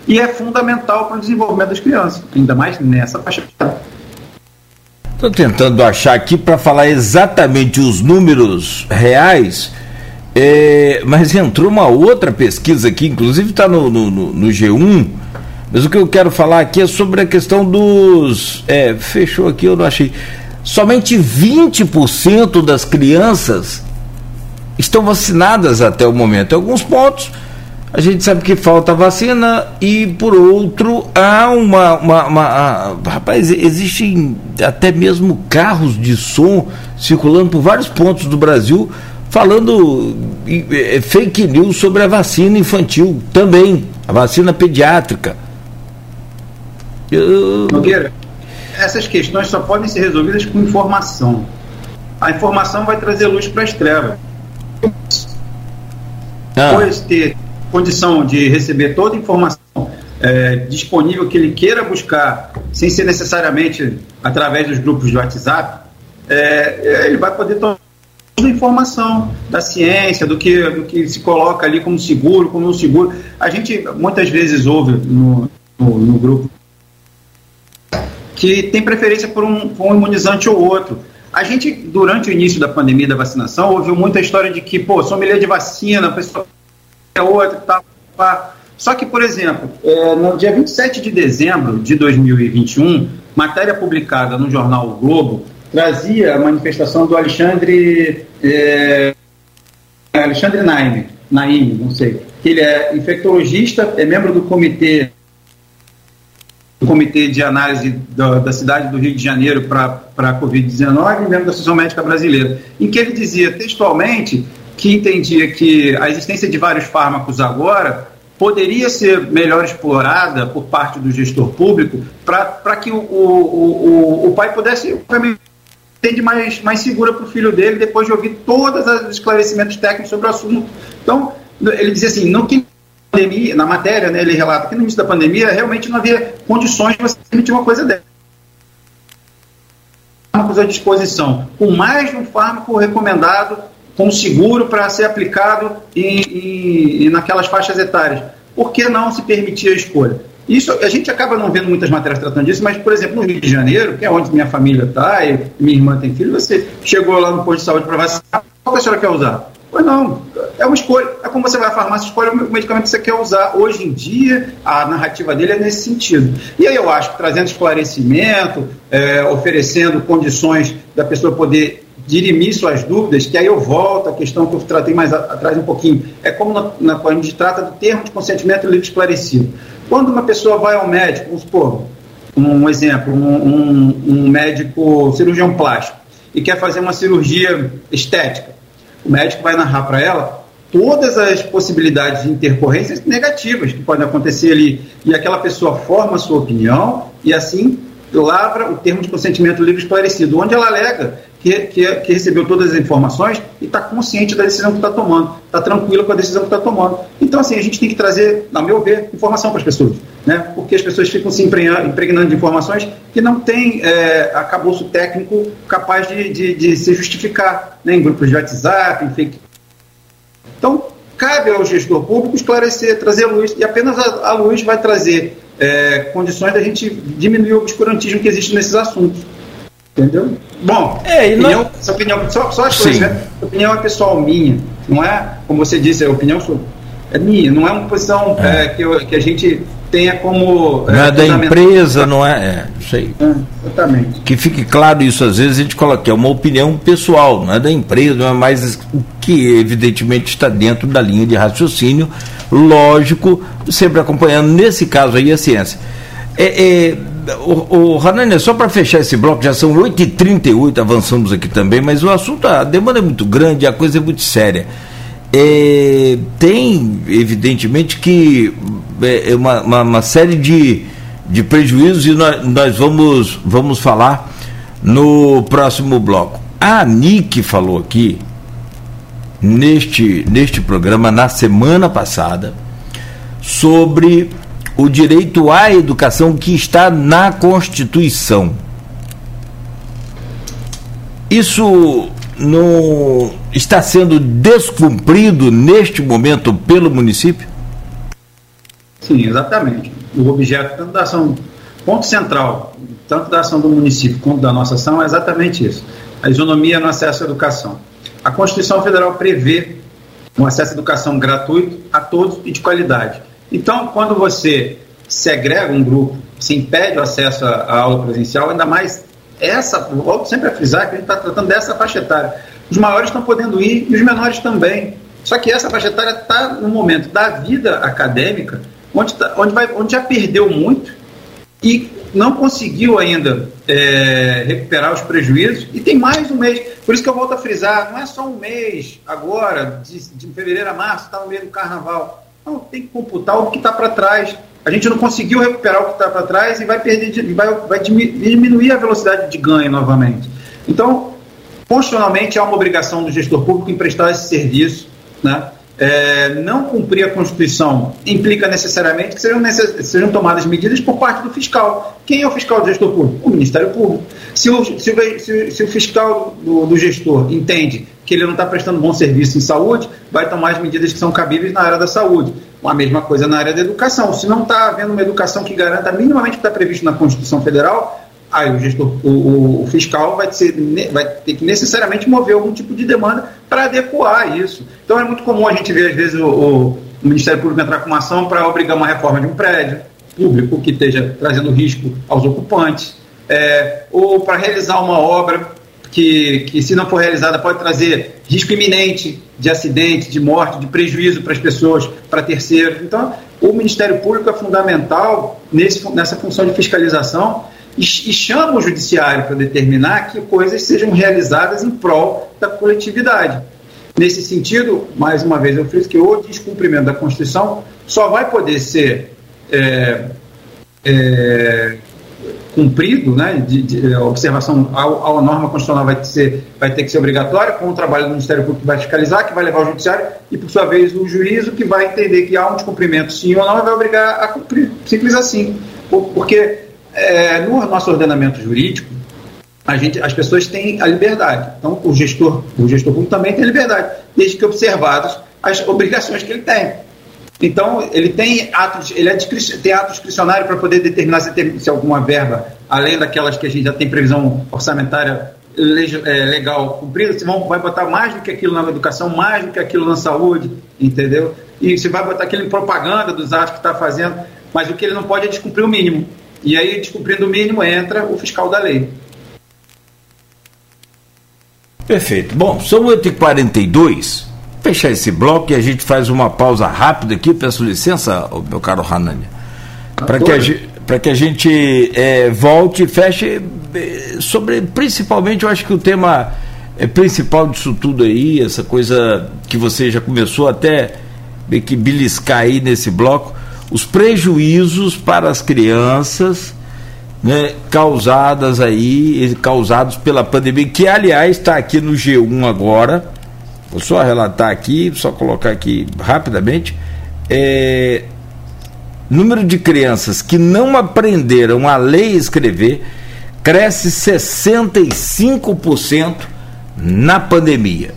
e é fundamental para o desenvolvimento das crianças, ainda mais nessa faixa etária. Estou tentando achar aqui para falar exatamente os números reais, é, mas entrou uma outra pesquisa aqui, inclusive está no, no, no, G1, mas o que eu quero falar aqui é sobre a questão dos. É, fechou aqui, eu não achei. Somente 20% das crianças estão vacinadas até o momento. Em alguns pontos, a gente sabe que falta vacina e, por outro, há uma. uma, uma rapaz, existem até mesmo carros de som circulando por vários pontos do Brasil falando é, fake news sobre a vacina infantil também, a vacina pediátrica. Eu... Nogueira, essas questões só podem ser resolvidas com informação. A informação vai trazer luz para as trevas. Ah. Pois ter condição de receber toda a informação é, disponível que ele queira buscar, sem ser necessariamente através dos grupos de WhatsApp, é, ele vai poder tomar a informação da ciência, do que, do que se coloca ali como seguro, como não seguro. A gente muitas vezes ouve no, no, no grupo que tem preferência por um, por um imunizante ou outro. A gente, durante o início da pandemia da vacinação, ouviu muita história de que, pô, sommelier de vacina, a pessoa é outra, tá, tá. Só que, por exemplo, é, no dia 27 de dezembro de 2021, matéria publicada no jornal o Globo trazia a manifestação do Alexandre é, Alexandre Naime, Naime, não sei, ele é infectologista, é membro do comitê do comitê de análise da, da cidade do Rio de Janeiro para a Covid-19 e membro da Associação Médica Brasileira, em que ele dizia textualmente que entendia que a existência de vários fármacos agora poderia ser melhor explorada por parte do gestor público para que o, o, o, o, pai pudesse entende mais, mais segura para o filho dele depois de ouvir todos os esclarecimentos técnicos sobre o assunto. Então, ele dizia assim, não que pandemia, na matéria, né, ele relata que no início da pandemia realmente não havia condições de você permitir uma coisa dessa. Fármacos à disposição, com mais de um fármaco recomendado com seguro para ser aplicado em, em, naquelas faixas etárias. Por que não se permitir a escolha? Isso a gente acaba não vendo muitas matérias tratando disso, mas, por exemplo, no Rio de Janeiro, que é onde minha família está, minha irmã tem filho, você chegou lá no posto de saúde para vacinar, qual que a senhora quer usar? Pois não, é uma escolha. É como você vai à farmácia, escolhe o medicamento que você quer usar. Hoje em dia, a narrativa dele é nesse sentido. E aí eu acho que trazendo esclarecimento, é, oferecendo condições da pessoa poder dirimir suas dúvidas, que aí eu volto à questão que eu tratei mais atrás um pouquinho. É como na, na, quando a gente trata do termo de consentimento livre esclarecido. Quando uma pessoa vai ao médico, vamos supor, um exemplo, um, um, um médico cirurgião plástico, e quer fazer uma cirurgia estética, o médico vai narrar para ela todas as possibilidades de intercorrências negativas que podem acontecer ali. E aquela pessoa forma sua opinião e assim lavra o termo de consentimento livre esclarecido, onde ela alega que, que, que recebeu todas as informações e está consciente da decisão que está tomando, está tranquila com a decisão que está tomando. Então, assim, a gente tem que trazer, a meu ver, informação para as pessoas, né? porque as pessoas ficam se impregnando de informações que não têm é, acabouço técnico capaz de, de, de se justificar né? em grupos de WhatsApp, em fake. Então, cabe ao gestor público esclarecer, trazer luz, e apenas a, a luz vai trazer é, condições da gente diminuir o obscurantismo que existe nesses assuntos. Entendeu? Bom, é, e opinião, essa opinião, só, só as coisas, né? opinião é pessoal minha, não é, como você disse, a opinião é minha, não é uma posição é. É, que, eu, que a gente tenha como. É, não é, da empresa, não é? É, sei. É, exatamente. Que fique claro isso, às vezes a gente coloca que é uma opinião pessoal, não é da empresa, não é mais o que evidentemente está dentro da linha de raciocínio, lógico, sempre acompanhando, nesse caso aí, a ciência. É, é o, o Hanania, só para fechar esse bloco, já são 8h38, avançamos aqui também, mas o assunto, a demanda é muito grande, a coisa é muito séria. É, tem, evidentemente, que é, é uma, uma, uma, série de, de prejuízos e nós, nós vamos, vamos falar no próximo bloco. A Nick falou aqui, neste, neste programa, na semana passada, sobre o direito à educação que está na Constituição. Isso não está sendo descumprido neste momento pelo município? Sim, exatamente. O objeto tanto da ação, ponto central, tanto da ação do município quanto da nossa ação é exatamente isso: a isonomia no acesso à educação. A Constituição Federal prevê um acesso à educação gratuito a todos e de qualidade. Então, quando você segrega um grupo, se impede o acesso à aula presencial, ainda mais essa, volto sempre a frisar que a gente está tratando dessa faixa etária. Os maiores estão podendo ir e os menores também. Só que essa faixa etária está no momento da vida acadêmica, onde, tá, onde, vai, onde já perdeu muito e não conseguiu ainda é, recuperar os prejuízos e tem mais um mês. Por isso que eu volto a frisar, não é só um mês agora, de, de fevereiro a março, está no meio do carnaval. Não, tem que computar o que está para trás. A gente não conseguiu recuperar o que está para trás e vai perder, vai, vai diminuir a velocidade de ganho novamente. Então, constitucionalmente, há uma obrigação do gestor público em prestar esse serviço, né? É, não cumprir a Constituição implica necessariamente que sejam, necess... sejam, tomadas medidas por parte do fiscal. Quem é o fiscal do gestor público? O Ministério Público. Se o, se o, se, o fiscal do, do, gestor entende que ele não está prestando bom serviço em saúde, vai tomar as medidas que são cabíveis na área da saúde. A mesma coisa na área da educação. Se não está havendo uma educação que garanta minimamente o que está previsto na Constituição Federal, aí o gestor, o, o, fiscal vai, vai ter que necessariamente mover algum tipo de demanda para adequar isso. Então é muito comum a gente ver, às vezes, o, o Ministério Público entrar com uma ação para obrigar uma reforma de um prédio público que esteja trazendo risco aos ocupantes, é, ou para realizar uma obra que, que, se não for realizada, pode trazer risco iminente de acidente, de morte, de prejuízo para as pessoas, para terceiros. Então, o Ministério Público é fundamental nesse, nessa função de fiscalização e, chama o Judiciário para determinar que coisas sejam realizadas em prol da coletividade. Nesse sentido, mais uma vez eu friso que o descumprimento da Constituição só vai poder ser é, é, cumprido, né, de, de observação à, norma constitucional vai, ser, vai ter que ser obrigatória, com o trabalho do Ministério Público que vai fiscalizar, que vai levar ao Judiciário, e por sua vez o juízo que vai entender que há um descumprimento sim ou não vai obrigar a cumprir, simples assim. Porque é, no nosso ordenamento jurídico, a gente, as pessoas têm a liberdade. Então, o gestor, o gestor público também tem liberdade, desde que observadas as obrigações que ele tem. Então, ele tem atos, ele é tem ato discricionário para poder determinar se, se alguma verba, além daquelas que a gente já tem previsão orçamentária é, legal cumprida, se vão, vai botar mais do que aquilo na educação, mais do que aquilo na saúde, entendeu? E se vai botar aquilo em propaganda dos atos que está fazendo, mas o que ele não pode é descumprir o mínimo. E aí, descumprindo o mínimo, entra o fiscal da lei. Perfeito. Bom, são 8h42 fechar esse bloco e a gente faz uma pausa rápida aqui, peço licença, meu caro Hanania, para que, a, que a gente é, volte e feche é, sobre, principalmente, eu acho que o tema é, principal disso tudo aí, essa coisa que você já começou até que beliscar aí nesse bloco, os prejuízos para as crianças né, causadas aí, causados pela pandemia, que aliás está aqui no G1 agora, Vou só relatar aqui, só colocar aqui rapidamente. É, número de crianças que não aprenderam a ler e escrever cresce 65% na pandemia.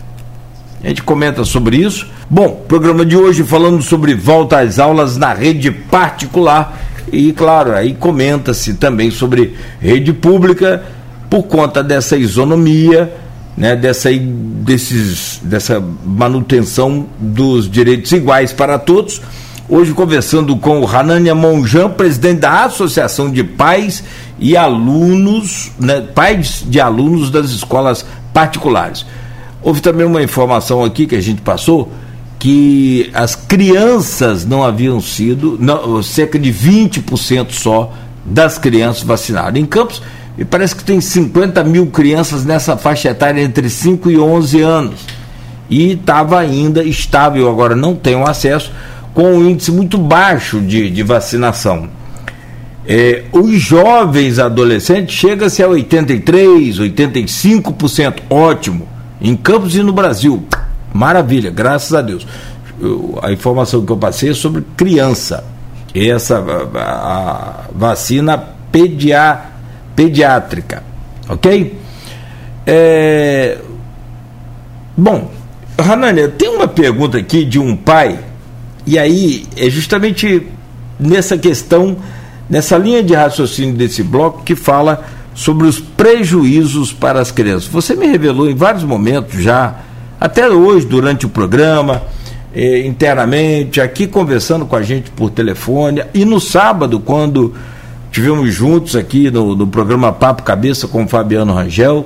A gente comenta sobre isso. Bom, programa de hoje falando sobre volta às aulas na rede particular e, claro, aí comenta-se também sobre rede pública por conta dessa isonomia né, dessa, desses, dessa manutenção dos direitos iguais para todos. Hoje conversando com o Hanania Monjan, presidente da Associação de Pais e Alunos, né, pais de alunos das escolas particulares. Houve também uma informação aqui que a gente passou que as crianças não haviam sido, não, cerca de 20% só das crianças vacinadas. Em Campos, parece que tem 50 mil crianças nessa faixa etária entre 5 e 11 anos. E estava ainda estável, agora não tenho acesso, com um índice muito baixo de, de vacinação. É, os jovens adolescentes chega-se a 83, 85%, ótimo. Em Campos e no Brasil, maravilha, graças a Deus. Eu, a informação que eu passei é sobre criança. Essa a, a vacina pedia, pediátrica, ok? É, bom, Hanania, tem uma pergunta aqui de um pai, e aí é justamente nessa questão nessa linha de raciocínio desse bloco que fala sobre os prejuízos para as crianças. Você me revelou em vários momentos já, até hoje durante o programa, eh, internamente, aqui conversando com a gente por telefone, e no sábado, quando tivemos juntos aqui no, no programa Papo Cabeça com Fabiano Rangel,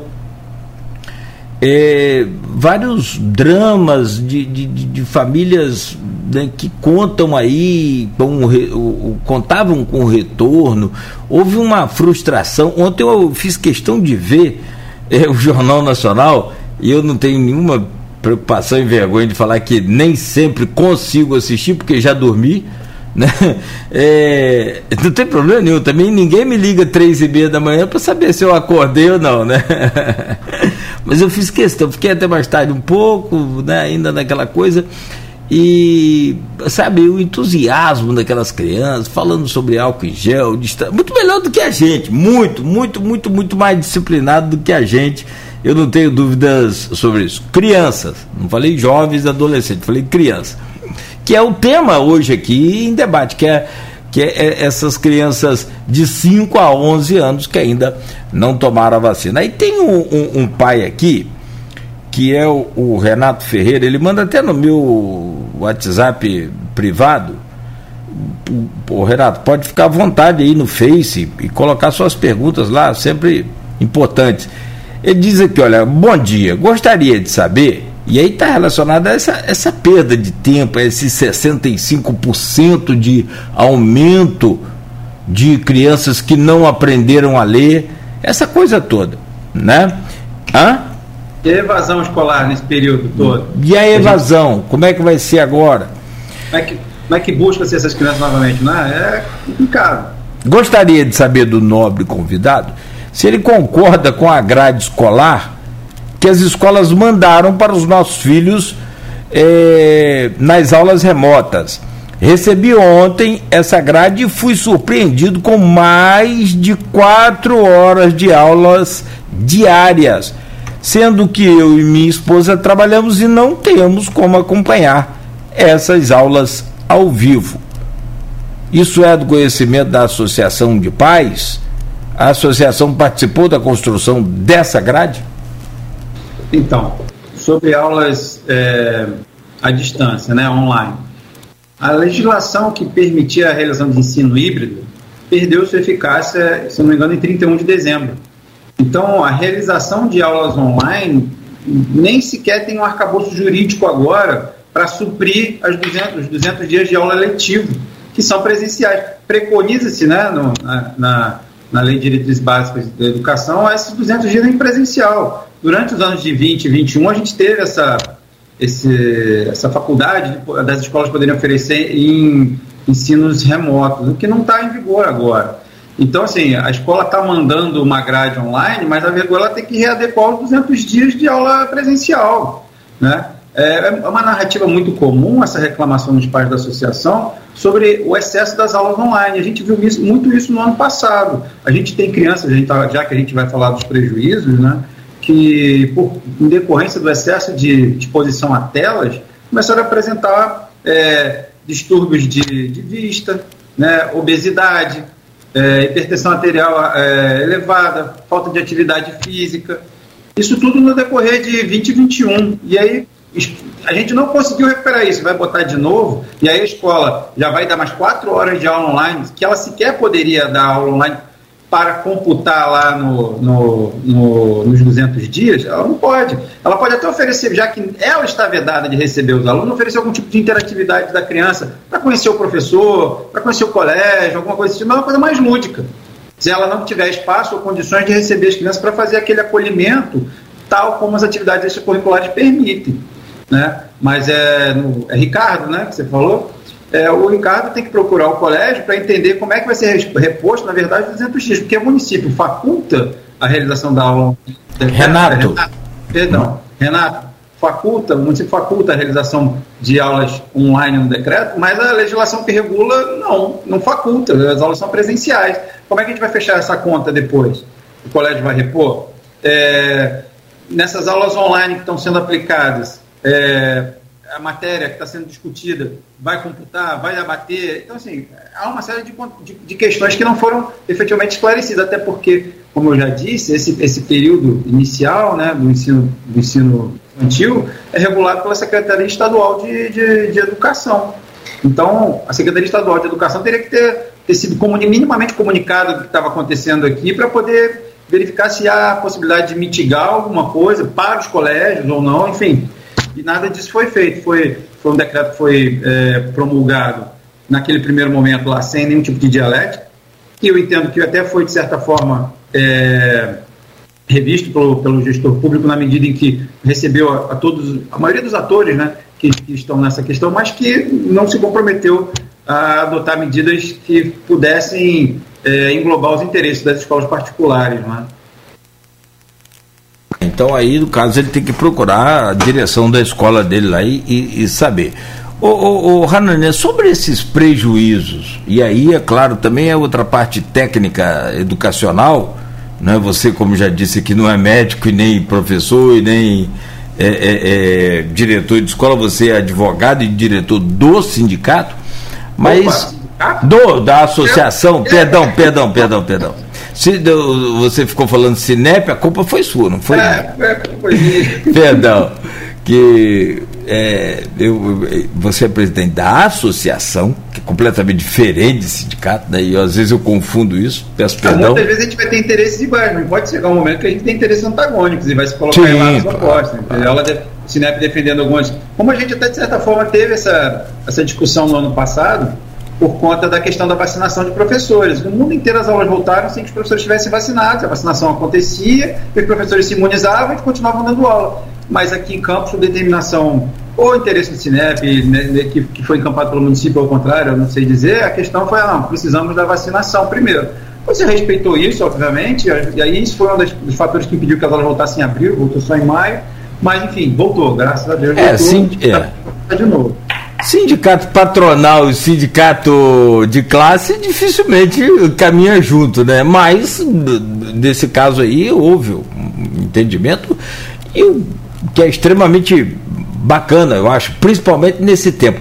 é, vários dramas de, de, de famílias né, que contam aí, com, o, contavam com o retorno, houve uma frustração. Ontem eu fiz questão de ver é, o Jornal Nacional e eu não tenho nenhuma preocupação e vergonha de falar que nem sempre consigo assistir, porque já dormi. Né? É, não tem problema nenhum, também ninguém me liga três e meia da manhã para saber se eu acordei ou não, né? Mas eu fiz questão, fiquei até mais tarde um pouco, né, ainda naquela coisa. E, sabe, o entusiasmo daquelas crianças, falando sobre álcool em gel, muito melhor do que a gente, muito, muito, muito, muito mais disciplinado do que a gente. Eu não tenho dúvidas sobre isso. Crianças, não falei jovens, adolescentes, falei crianças. Que é o tema hoje aqui em debate, que é que é, é essas crianças de 5 a 11 anos que ainda não tomaram a vacina. Aí tem um, um, um pai aqui, que é o, o, Renato Ferreira, ele manda até no meu WhatsApp privado. O Renato, pode ficar à vontade aí no Face e colocar suas perguntas lá, sempre importantes. Ele diz aqui: olha, bom dia, gostaria de saber e aí está relacionada a essa, essa perda de tempo, a esse 65% de aumento de crianças que não aprenderam a ler, essa coisa toda, né? Hã? E a evasão escolar nesse período todo? E a evasão, como é que vai ser agora? Como é que, como é que busca-se essas crianças novamente? Né? É complicado. Gostaria de saber do nobre convidado se ele concorda com a grade escolar que as escolas mandaram para os nossos filhos eh, nas aulas remotas. Recebi ontem essa grade e fui surpreendido com mais de quatro horas de aulas diárias, sendo que eu e minha esposa trabalhamos e não temos como acompanhar essas aulas ao vivo. Isso é do conhecimento da Associação de Pais? A associação participou da construção dessa grade? Então, sobre aulas é, à distância, né, online. A legislação que permitia a realização de ensino híbrido perdeu sua eficácia, se não me engano, em 31 de dezembro. Então, a realização de aulas online nem sequer tem um arcabouço jurídico agora para suprir as 200, os 200 dias de aula letivo, que são presenciais. Preconiza-se né, na, na, na Lei de Diretrizes Básicas da Educação esses 200 dias em presencial durante os anos de 20 e 21, a gente teve essa, esse, essa faculdade das escolas poderem oferecer em ensinos remotos, o que não está em vigor agora. Então, assim, a escola está mandando uma grade online, mas a verdade ela tem que readequar os 200 dias de aula presencial. Né? É, é uma narrativa muito comum essa reclamação dos pais da associação sobre o excesso das aulas online. A gente viu isso, muito isso no ano passado. A gente tem crianças, tá, já que a gente vai falar dos prejuízos, né? que, por, em decorrência do excesso de exposição a telas, começaram a apresentar é, distúrbios de, de, vista, né, obesidade, é, hipertensão arterial é, elevada, falta de atividade física. Isso tudo no decorrer de 2021. E aí a gente não conseguiu recuperar isso, vai botar de novo, e aí a escola já vai dar mais quatro horas de aula online, que ela sequer poderia dar aula online para computar lá no, no, no, nos 200 dias, ela não pode. Ela pode até oferecer, já que ela está vedada de receber os alunos, oferecer algum tipo de interatividade da criança para conhecer o professor, para conhecer o colégio, alguma coisa assim, mas é uma coisa mais lúdica. se ela não tiver espaço ou condições de receber as crianças para fazer aquele acolhimento tal como as atividades extracurriculares permitem. Né? Mas é, no, é Ricardo, né, que você falou, é, o Ricardo tem que procurar o colégio para entender como é que vai ser reposto, na verdade, os 200 dias, porque o município faculta a realização da aula. Renato. Renato perdão, Renato, faculta, o município faculta a realização de aulas online no decreto, mas a legislação que regula não, não faculta, as aulas são presenciais. Como é que a gente vai fechar essa conta depois? O colégio vai repor? É, nessas aulas online que estão sendo aplicadas, é, a matéria que está sendo discutida vai computar, vai abater. Então, assim, há uma série de, de, de, questões que não foram efetivamente esclarecidas, até porque, como eu já disse, esse, esse período inicial né, do, ensino, do ensino infantil é regulado pela Secretaria Estadual de, de, de Educação. Então, a Secretaria Estadual de Educação teria que ter, ter sido comuni, minimamente comunicado do que estava acontecendo aqui para poder verificar se há possibilidade de mitigar alguma coisa para os colégios ou não, enfim e nada disso foi feito. Foi, foi um decreto que foi é, promulgado naquele primeiro momento lá, sem nenhum tipo de dialética, e eu entendo que até foi, de certa forma, é, revisto pelo, pelo gestor público na medida em que recebeu a, a todos, a maioria dos atores né, que, que, estão nessa questão, mas que não se comprometeu a adotar medidas que pudessem é, englobar os interesses das escolas particulares. Né? Então aí, no caso, ele tem que procurar a direção da escola dele lá e, e, e saber. Ô, ô, sobre esses prejuízos, e aí, é claro, também é outra parte técnica educacional, né? você, como já disse aqui, não é médico e nem professor e nem é, é, é, diretor de escola, você é advogado e diretor do sindicato, mas Opa, do, da associação, perdão, perdão, perdão, perdão. Se você ficou falando Cinep, a culpa foi sua, não foi? É, é foi Perdão. Que é, eu, você é presidente da associação, que é completamente diferente de sindicato, né? às vezes eu confundo isso, peço perdão. Muitas vezes a gente vai ter interesses iguais, não pode chegar um momento que a gente tem interesses antagônicos e vai se colocar Sim, na sua claro, Ela deve, Cinep defendendo algumas. Como a gente até de certa forma teve essa, essa discussão no ano passado, por conta da questão da vacinação de professores. No mundo inteiro as aulas voltaram sem que os professores estivessem vacinados, a vacinação acontecia, os professores se imunizavam e continuavam dando aula. Mas aqui em Campos, por determinação ou interesse do Cinep, né, né, que, que foi encampado pelo município, ou ao contrário, eu não sei dizer, a questão foi, ah, não, precisamos da vacinação primeiro. Você respeitou isso, obviamente, e aí isso foi um dos fatores que impediu que as aulas voltassem em abril, voltou só em maio, mas enfim, voltou, graças a Deus. É, voltou, sim, é. Tá de novo. Sindicato patronal e sindicato de classe dificilmente caminham junto, né? Mas, nesse caso aí, houve um entendimento e que é extremamente bacana, eu acho, principalmente nesse tempo.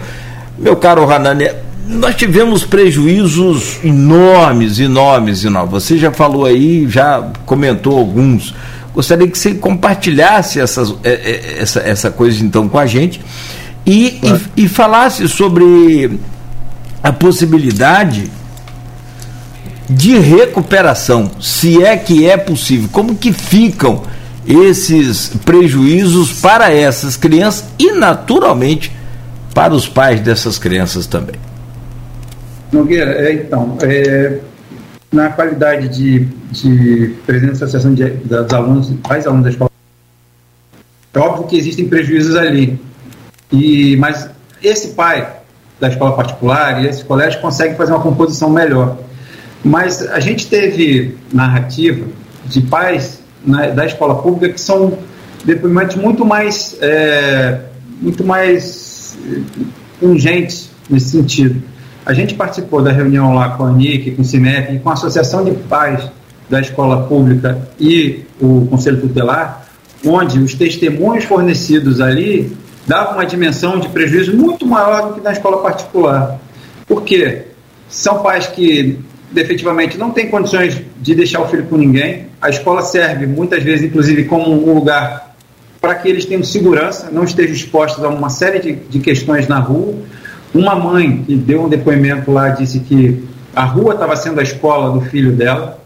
Meu caro Hanani, nós tivemos prejuízos enormes, enormes, enormes. Você já falou aí, já comentou alguns. Gostaria que você compartilhasse essas, é, é, essa, essa coisa então com a gente e, claro. e, e falasse sobre a possibilidade de recuperação, se é que é possível, como que ficam esses prejuízos para essas crianças e naturalmente para os pais dessas crianças também. Nogueira, é, então, é, na qualidade de, de presidente da associação de, dos alunos, pais alunos da escola, é óbvio que existem prejuízos ali, e, mas esse pai da escola particular e esse colégio consegue fazer uma composição melhor. Mas a gente teve narrativa de pais na, da escola pública que são depoimentos muito mais, é, muito mais urgentes nesse sentido. A gente participou da reunião lá com a NIC, com o CINEP, com a Associação de Pais da Escola Pública e o Conselho Tutelar, onde os testemunhos fornecidos ali dava uma dimensão de prejuízo muito maior do que na escola particular. Por quê? São pais que efetivamente não têm condições de deixar o filho com ninguém. A escola serve muitas vezes, inclusive, como um lugar para que eles tenham segurança, não estejam expostos a uma série de, de questões na rua. Uma mãe que deu um depoimento lá disse que a rua estava sendo a escola do filho dela,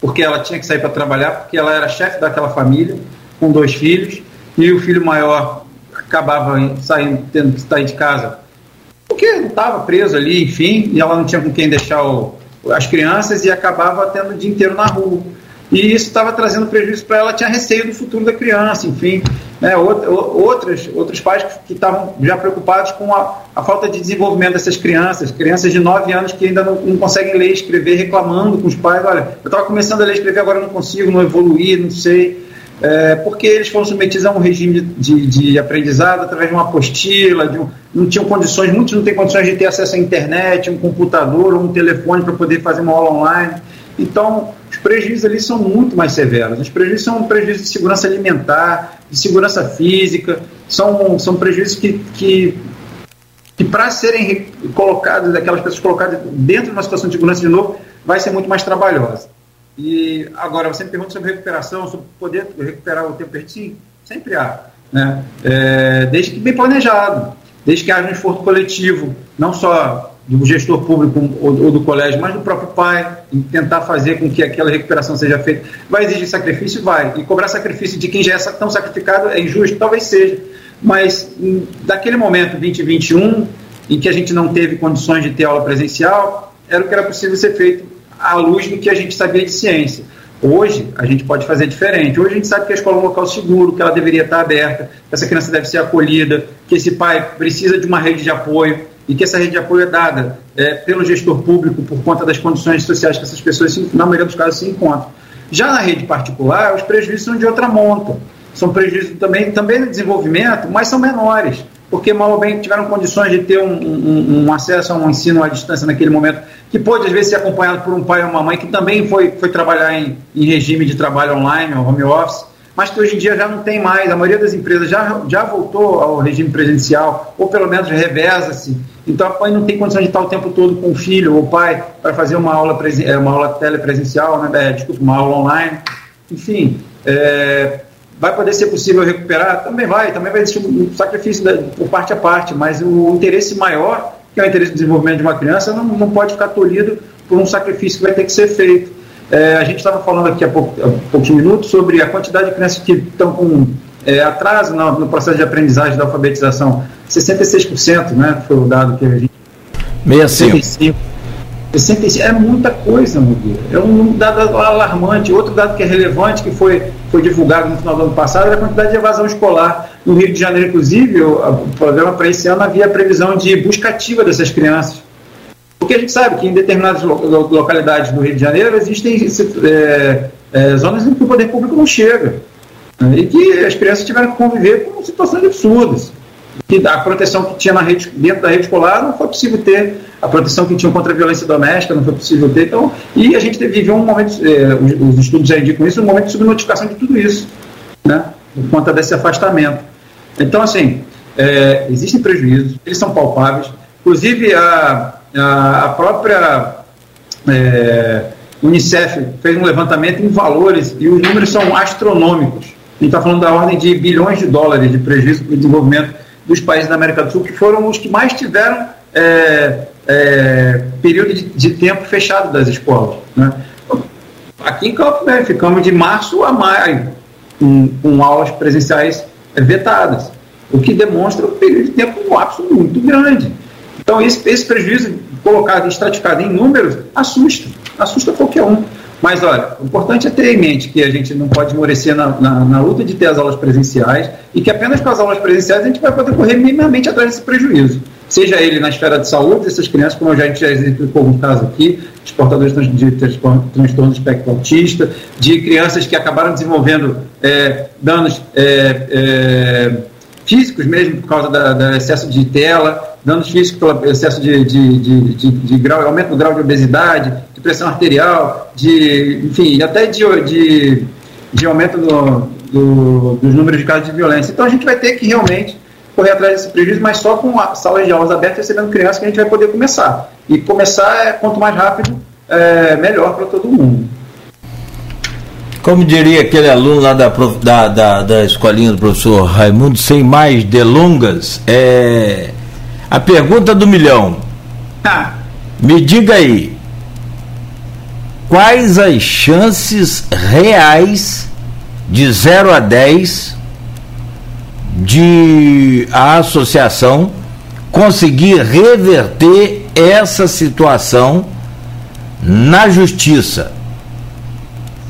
porque ela tinha que sair para trabalhar, porque ela era chefe daquela família, com dois filhos, e o filho maior acabava saindo, tendo que sair de casa porque estava preso ali, enfim, e ela não tinha com quem deixar o, as crianças e acabava tendo o dia inteiro na rua. E isso estava trazendo prejuízo para ela, tinha receio do futuro da criança, enfim. Né, outras, outros pais que estavam já preocupados com a, a, falta de desenvolvimento dessas crianças, crianças de 9 anos que ainda não, não conseguem ler e escrever, reclamando com os pais: olha, eu estava começando a ler e escrever, agora não consigo, não evoluir, não sei. É, porque eles foram submetidos a um regime de, de, aprendizado através de uma apostila, de um, não tinham condições, muitos não têm condições de ter acesso à internet, um computador ou um telefone para poder fazer uma aula online. Então, os prejuízos ali são muito mais severos. Os prejuízos são prejuízos de segurança alimentar, de segurança física, são, são prejuízos que, que, que para serem colocados, aquelas pessoas colocadas dentro de uma situação de segurança de novo, vai ser muito mais trabalhosa. E agora, você me pergunta sobre recuperação, sobre poder recuperar o tempo perdido? Sim, sempre há. Né? É, desde que bem planejado, desde que haja um esforço coletivo, não só do gestor público ou, ou, do colégio, mas do próprio pai, em tentar fazer com que aquela recuperação seja feita. Vai exigir sacrifício? Vai. E cobrar sacrifício de quem já é tão sacrificado é injusto? Talvez seja. Mas daquele momento, 2021, em que a gente não teve condições de ter aula presencial, era o que era possível ser feito à luz do que a gente sabia de ciência. Hoje, a gente pode fazer diferente. Hoje, a gente sabe que a escola é um local seguro, que ela deveria estar aberta, que essa criança deve ser acolhida, que esse pai precisa de uma rede de apoio e que essa rede de apoio é dada é, pelo gestor público por conta das condições sociais que essas pessoas, na maioria dos casos, se encontram. Já na rede particular, os prejuízos são de outra monta. São prejuízos também, também no desenvolvimento, mas são menores porque mal ou bem tiveram condições de ter um, um, um, acesso a um ensino à distância naquele momento, que pode às vezes ser acompanhado por um pai ou uma mãe que também foi, foi trabalhar em, em regime de trabalho online, ou home office, mas que hoje em dia já não tem mais. A maioria das empresas já, já voltou ao regime presencial, ou pelo menos reveza-se. Então a mãe não tem condição de estar o tempo todo com o filho ou o pai para fazer uma aula, é, uma aula telepresencial, né, é, desculpa, uma aula online. Enfim, é, Vai poder ser possível recuperar? Também vai, também vai existir um sacrifício da, por parte a parte, mas o interesse maior, que é o interesse do desenvolvimento de uma criança, não, não pode ficar tolhido por um sacrifício que vai ter que ser feito. É, a gente estava falando aqui há, pouco, há poucos minutos sobre a quantidade de crianças que estão com é, atraso no, no, processo de aprendizagem da alfabetização. 66%, né? Foi o dado que a gente. 65. 65 65 é muita coisa, Mudira. É um dado alarmante. Outro dado que é relevante, que foi, foi divulgado no final do ano passado, é a quantidade de evasão escolar. No Rio de Janeiro, inclusive, o, o programa para esse ano havia a previsão de busca ativa dessas crianças. Porque a gente sabe que em determinadas localidades do Rio de Janeiro existem é, é, zonas em que o poder público não chega. Né, e que as crianças tiveram que conviver com situações absurdas que a proteção que tinha na rede, dentro da rede escolar não foi possível ter, a proteção que tinha contra a violência doméstica não foi possível ter. Então, e a gente viveu um momento, eh, os, os, estudos já indicam isso, um momento de subnotificação de tudo isso, né, por conta desse afastamento. Então, assim, é, existem prejuízos, eles são palpáveis. Inclusive, a, a, a própria é, Unicef fez um levantamento em valores e os números são astronômicos. A gente está falando da ordem de bilhões de dólares de prejuízo para o desenvolvimento dos países da América do Sul, que foram os que mais tiveram é, é, período de, de, tempo fechado das escolas. Né? Aqui em Campo Velho, ficamos de março a maio com, com aulas presenciais vetadas, o que demonstra um período de tempo um lapso muito grande. Então, esse, esse prejuízo colocado, estratificado em números, assusta, assusta qualquer um. Mas olha, o importante é ter em mente que a gente não pode esmorecer na, na, na, luta de ter as aulas presenciais e que apenas com as aulas presenciais a gente vai poder correr minimamente atrás desse prejuízo. Seja ele na esfera de saúde dessas crianças, como a gente já exemplificou alguns casos aqui, de portadores de transtorno de espectro autista, de crianças que acabaram desenvolvendo é, danos é, é, físicos mesmo por causa do excesso de tela, danos físicos pelo excesso de, de, de, de, de grau, aumento do grau de obesidade, de pressão arterial, de, enfim, até de, de, de aumento do, do, dos números de casos de violência. Então a gente vai ter que realmente correr atrás desse prejuízo, mas só com a sala de aulas abertas recebendo crianças que a gente vai poder começar. E começar, é, quanto mais rápido, é, melhor para todo mundo. Como diria aquele aluno lá da, da, da, da escolinha do professor Raimundo, sem mais delongas, é a pergunta do milhão. Tá. Me diga aí, quais as chances reais de 0 a 10 de a associação conseguir reverter essa situação na justiça?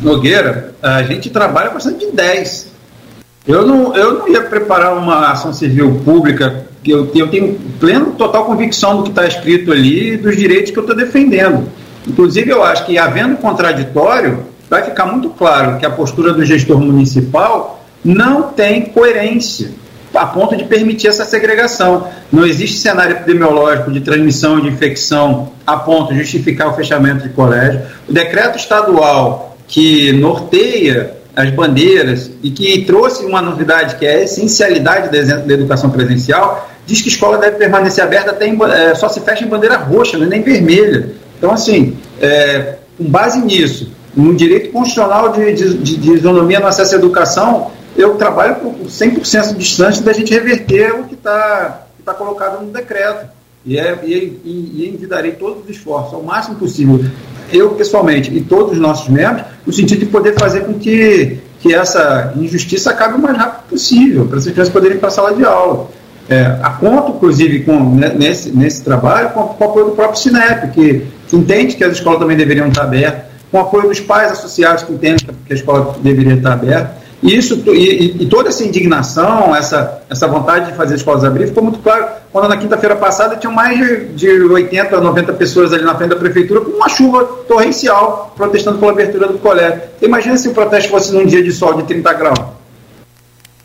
Nogueira, a gente trabalha bastante de 10. Eu não, eu não ia preparar uma ação civil pública, eu, eu tenho pleno, total convicção do que está escrito ali e dos direitos que eu estou defendendo. Inclusive, eu acho que, havendo contraditório, vai ficar muito claro que a postura do gestor municipal não tem coerência a ponto de permitir essa segregação. Não existe cenário epidemiológico de transmissão de infecção a ponto de justificar o fechamento de colégio. O decreto estadual que norteia as bandeiras e que trouxe uma novidade que é a essencialidade da educação presencial, diz que a escola deve permanecer aberta até em, é, só se fecha em bandeira roxa, é nem vermelha. Então, assim, é, com base nisso, no direito constitucional de, de, de isonomia no acesso à educação, eu trabalho por 100% distante da gente reverter o que está tá colocado no decreto. E, é, e, e, e envidarei todos os esforços, ao máximo possível, eu pessoalmente e todos os nossos membros, no sentido de poder fazer com que, que essa injustiça acabe o mais rápido possível, para essas crianças poderem ir para a sala de aula. É, a conta, inclusive, com, né, nesse, nesse trabalho, com, com o apoio do próprio Sinep, que, que entende que as escolas também deveriam estar abertas, com o apoio dos pais associados que entendem que a escola deveria estar aberta. Isso, e, e, toda essa indignação, essa, essa vontade de fazer escolas abrir, ficou muito claro quando na quinta-feira passada tinham mais de, de 80 a 90 pessoas ali na frente da prefeitura com uma chuva torrencial protestando pela abertura do colégio. Imagina se o protesto fosse num dia de sol de 30 graus.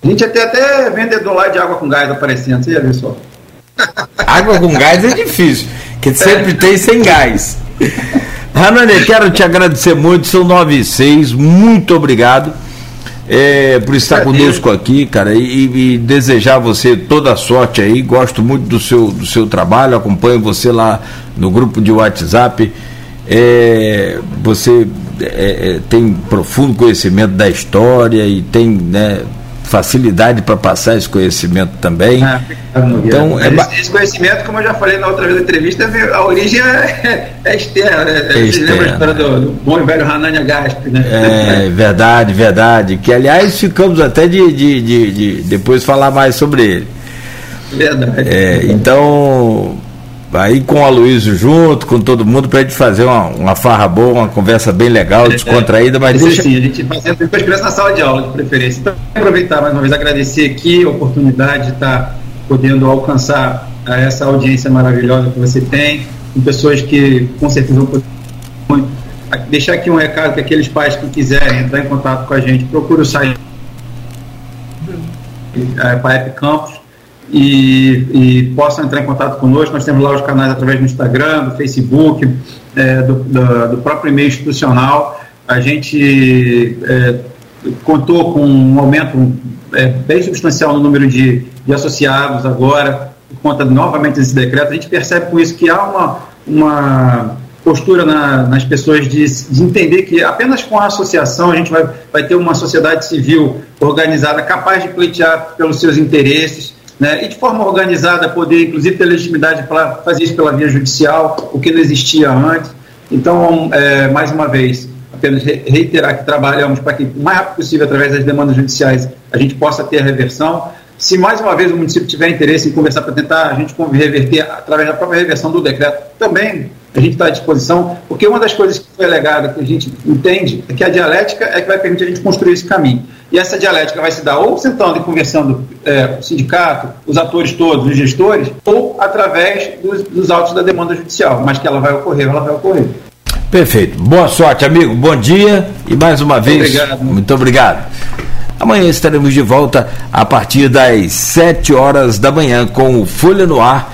A gente ia ter até vendedor lá de água com gás aparecendo, você ia ver só. Água com gás é difícil, que sempre é. tem sem gás. Ranane, quero te agradecer muito, são 9 e 6, muito obrigado é, por estar é, conosco aqui, cara, e, e, desejar a você toda a sorte aí. Gosto muito do seu, do seu trabalho, acompanho você lá no grupo de WhatsApp. É, você é, é tem profundo conhecimento da história e tem né, facilidade para passar esse conhecimento também. Ah, então, é esse, esse, conhecimento, como eu já falei na outra vez da entrevista, a origem é, é externa. Né? É Você lembra a história do, do bom e velho Hanania Gasp, né? É, verdade, verdade. Que, aliás, ficamos até de, de, de, de depois falar mais sobre ele. Verdade. É, então, aí com o Aloysio junto, com todo mundo, para a gente fazer uma, uma farra boa, uma conversa bem legal, descontraída, mas deixa... Sim, a gente fazendo com as crianças na sala de aula, de preferência. Então, aproveitar mais uma vez, agradecer aqui a oportunidade de estar podendo alcançar essa audiência maravilhosa que você tem, com pessoas que com certeza vão poder deixar aqui um recado que aqueles pais que quiserem entrar em contato com a gente, procure o site é, PAEP Campos, e, e, possam entrar em contato conosco. Nós temos lá os canais através do Instagram, do Facebook, é, do, do, do, próprio e-mail institucional. A gente é, contou com um aumento é, bem substancial no número de, de associados agora, por conta novamente desse decreto. A gente percebe com isso que há uma, uma postura na, nas pessoas de, de, entender que apenas com a associação a gente vai, vai ter uma sociedade civil organizada capaz de pleitear pelos seus interesses né, e de forma organizada poder, inclusive, ter legitimidade para fazer isso pela via judicial, o que não existia antes. Então, é, mais uma vez, apenas reiterar que trabalhamos para que, o mais rápido possível, através das demandas judiciais, a gente possa ter a reversão. Se mais uma vez o município tiver interesse em conversar para tentar a gente reverter através da própria reversão do decreto, também a gente está à disposição, porque uma das coisas que foi alegada, que a gente entende, é que a dialética é que vai permitir a gente construir esse caminho. E essa dialética vai se dar ou sentando e conversando é, o sindicato, os atores todos, os gestores, ou através dos, dos autos da demanda judicial. Mas que ela vai ocorrer, ela vai ocorrer. Perfeito. Boa sorte, amigo. Bom dia e mais uma vez. Obrigado. Muito obrigado. Amanhã estaremos de volta a partir das 7 horas da manhã com o Folha no Ar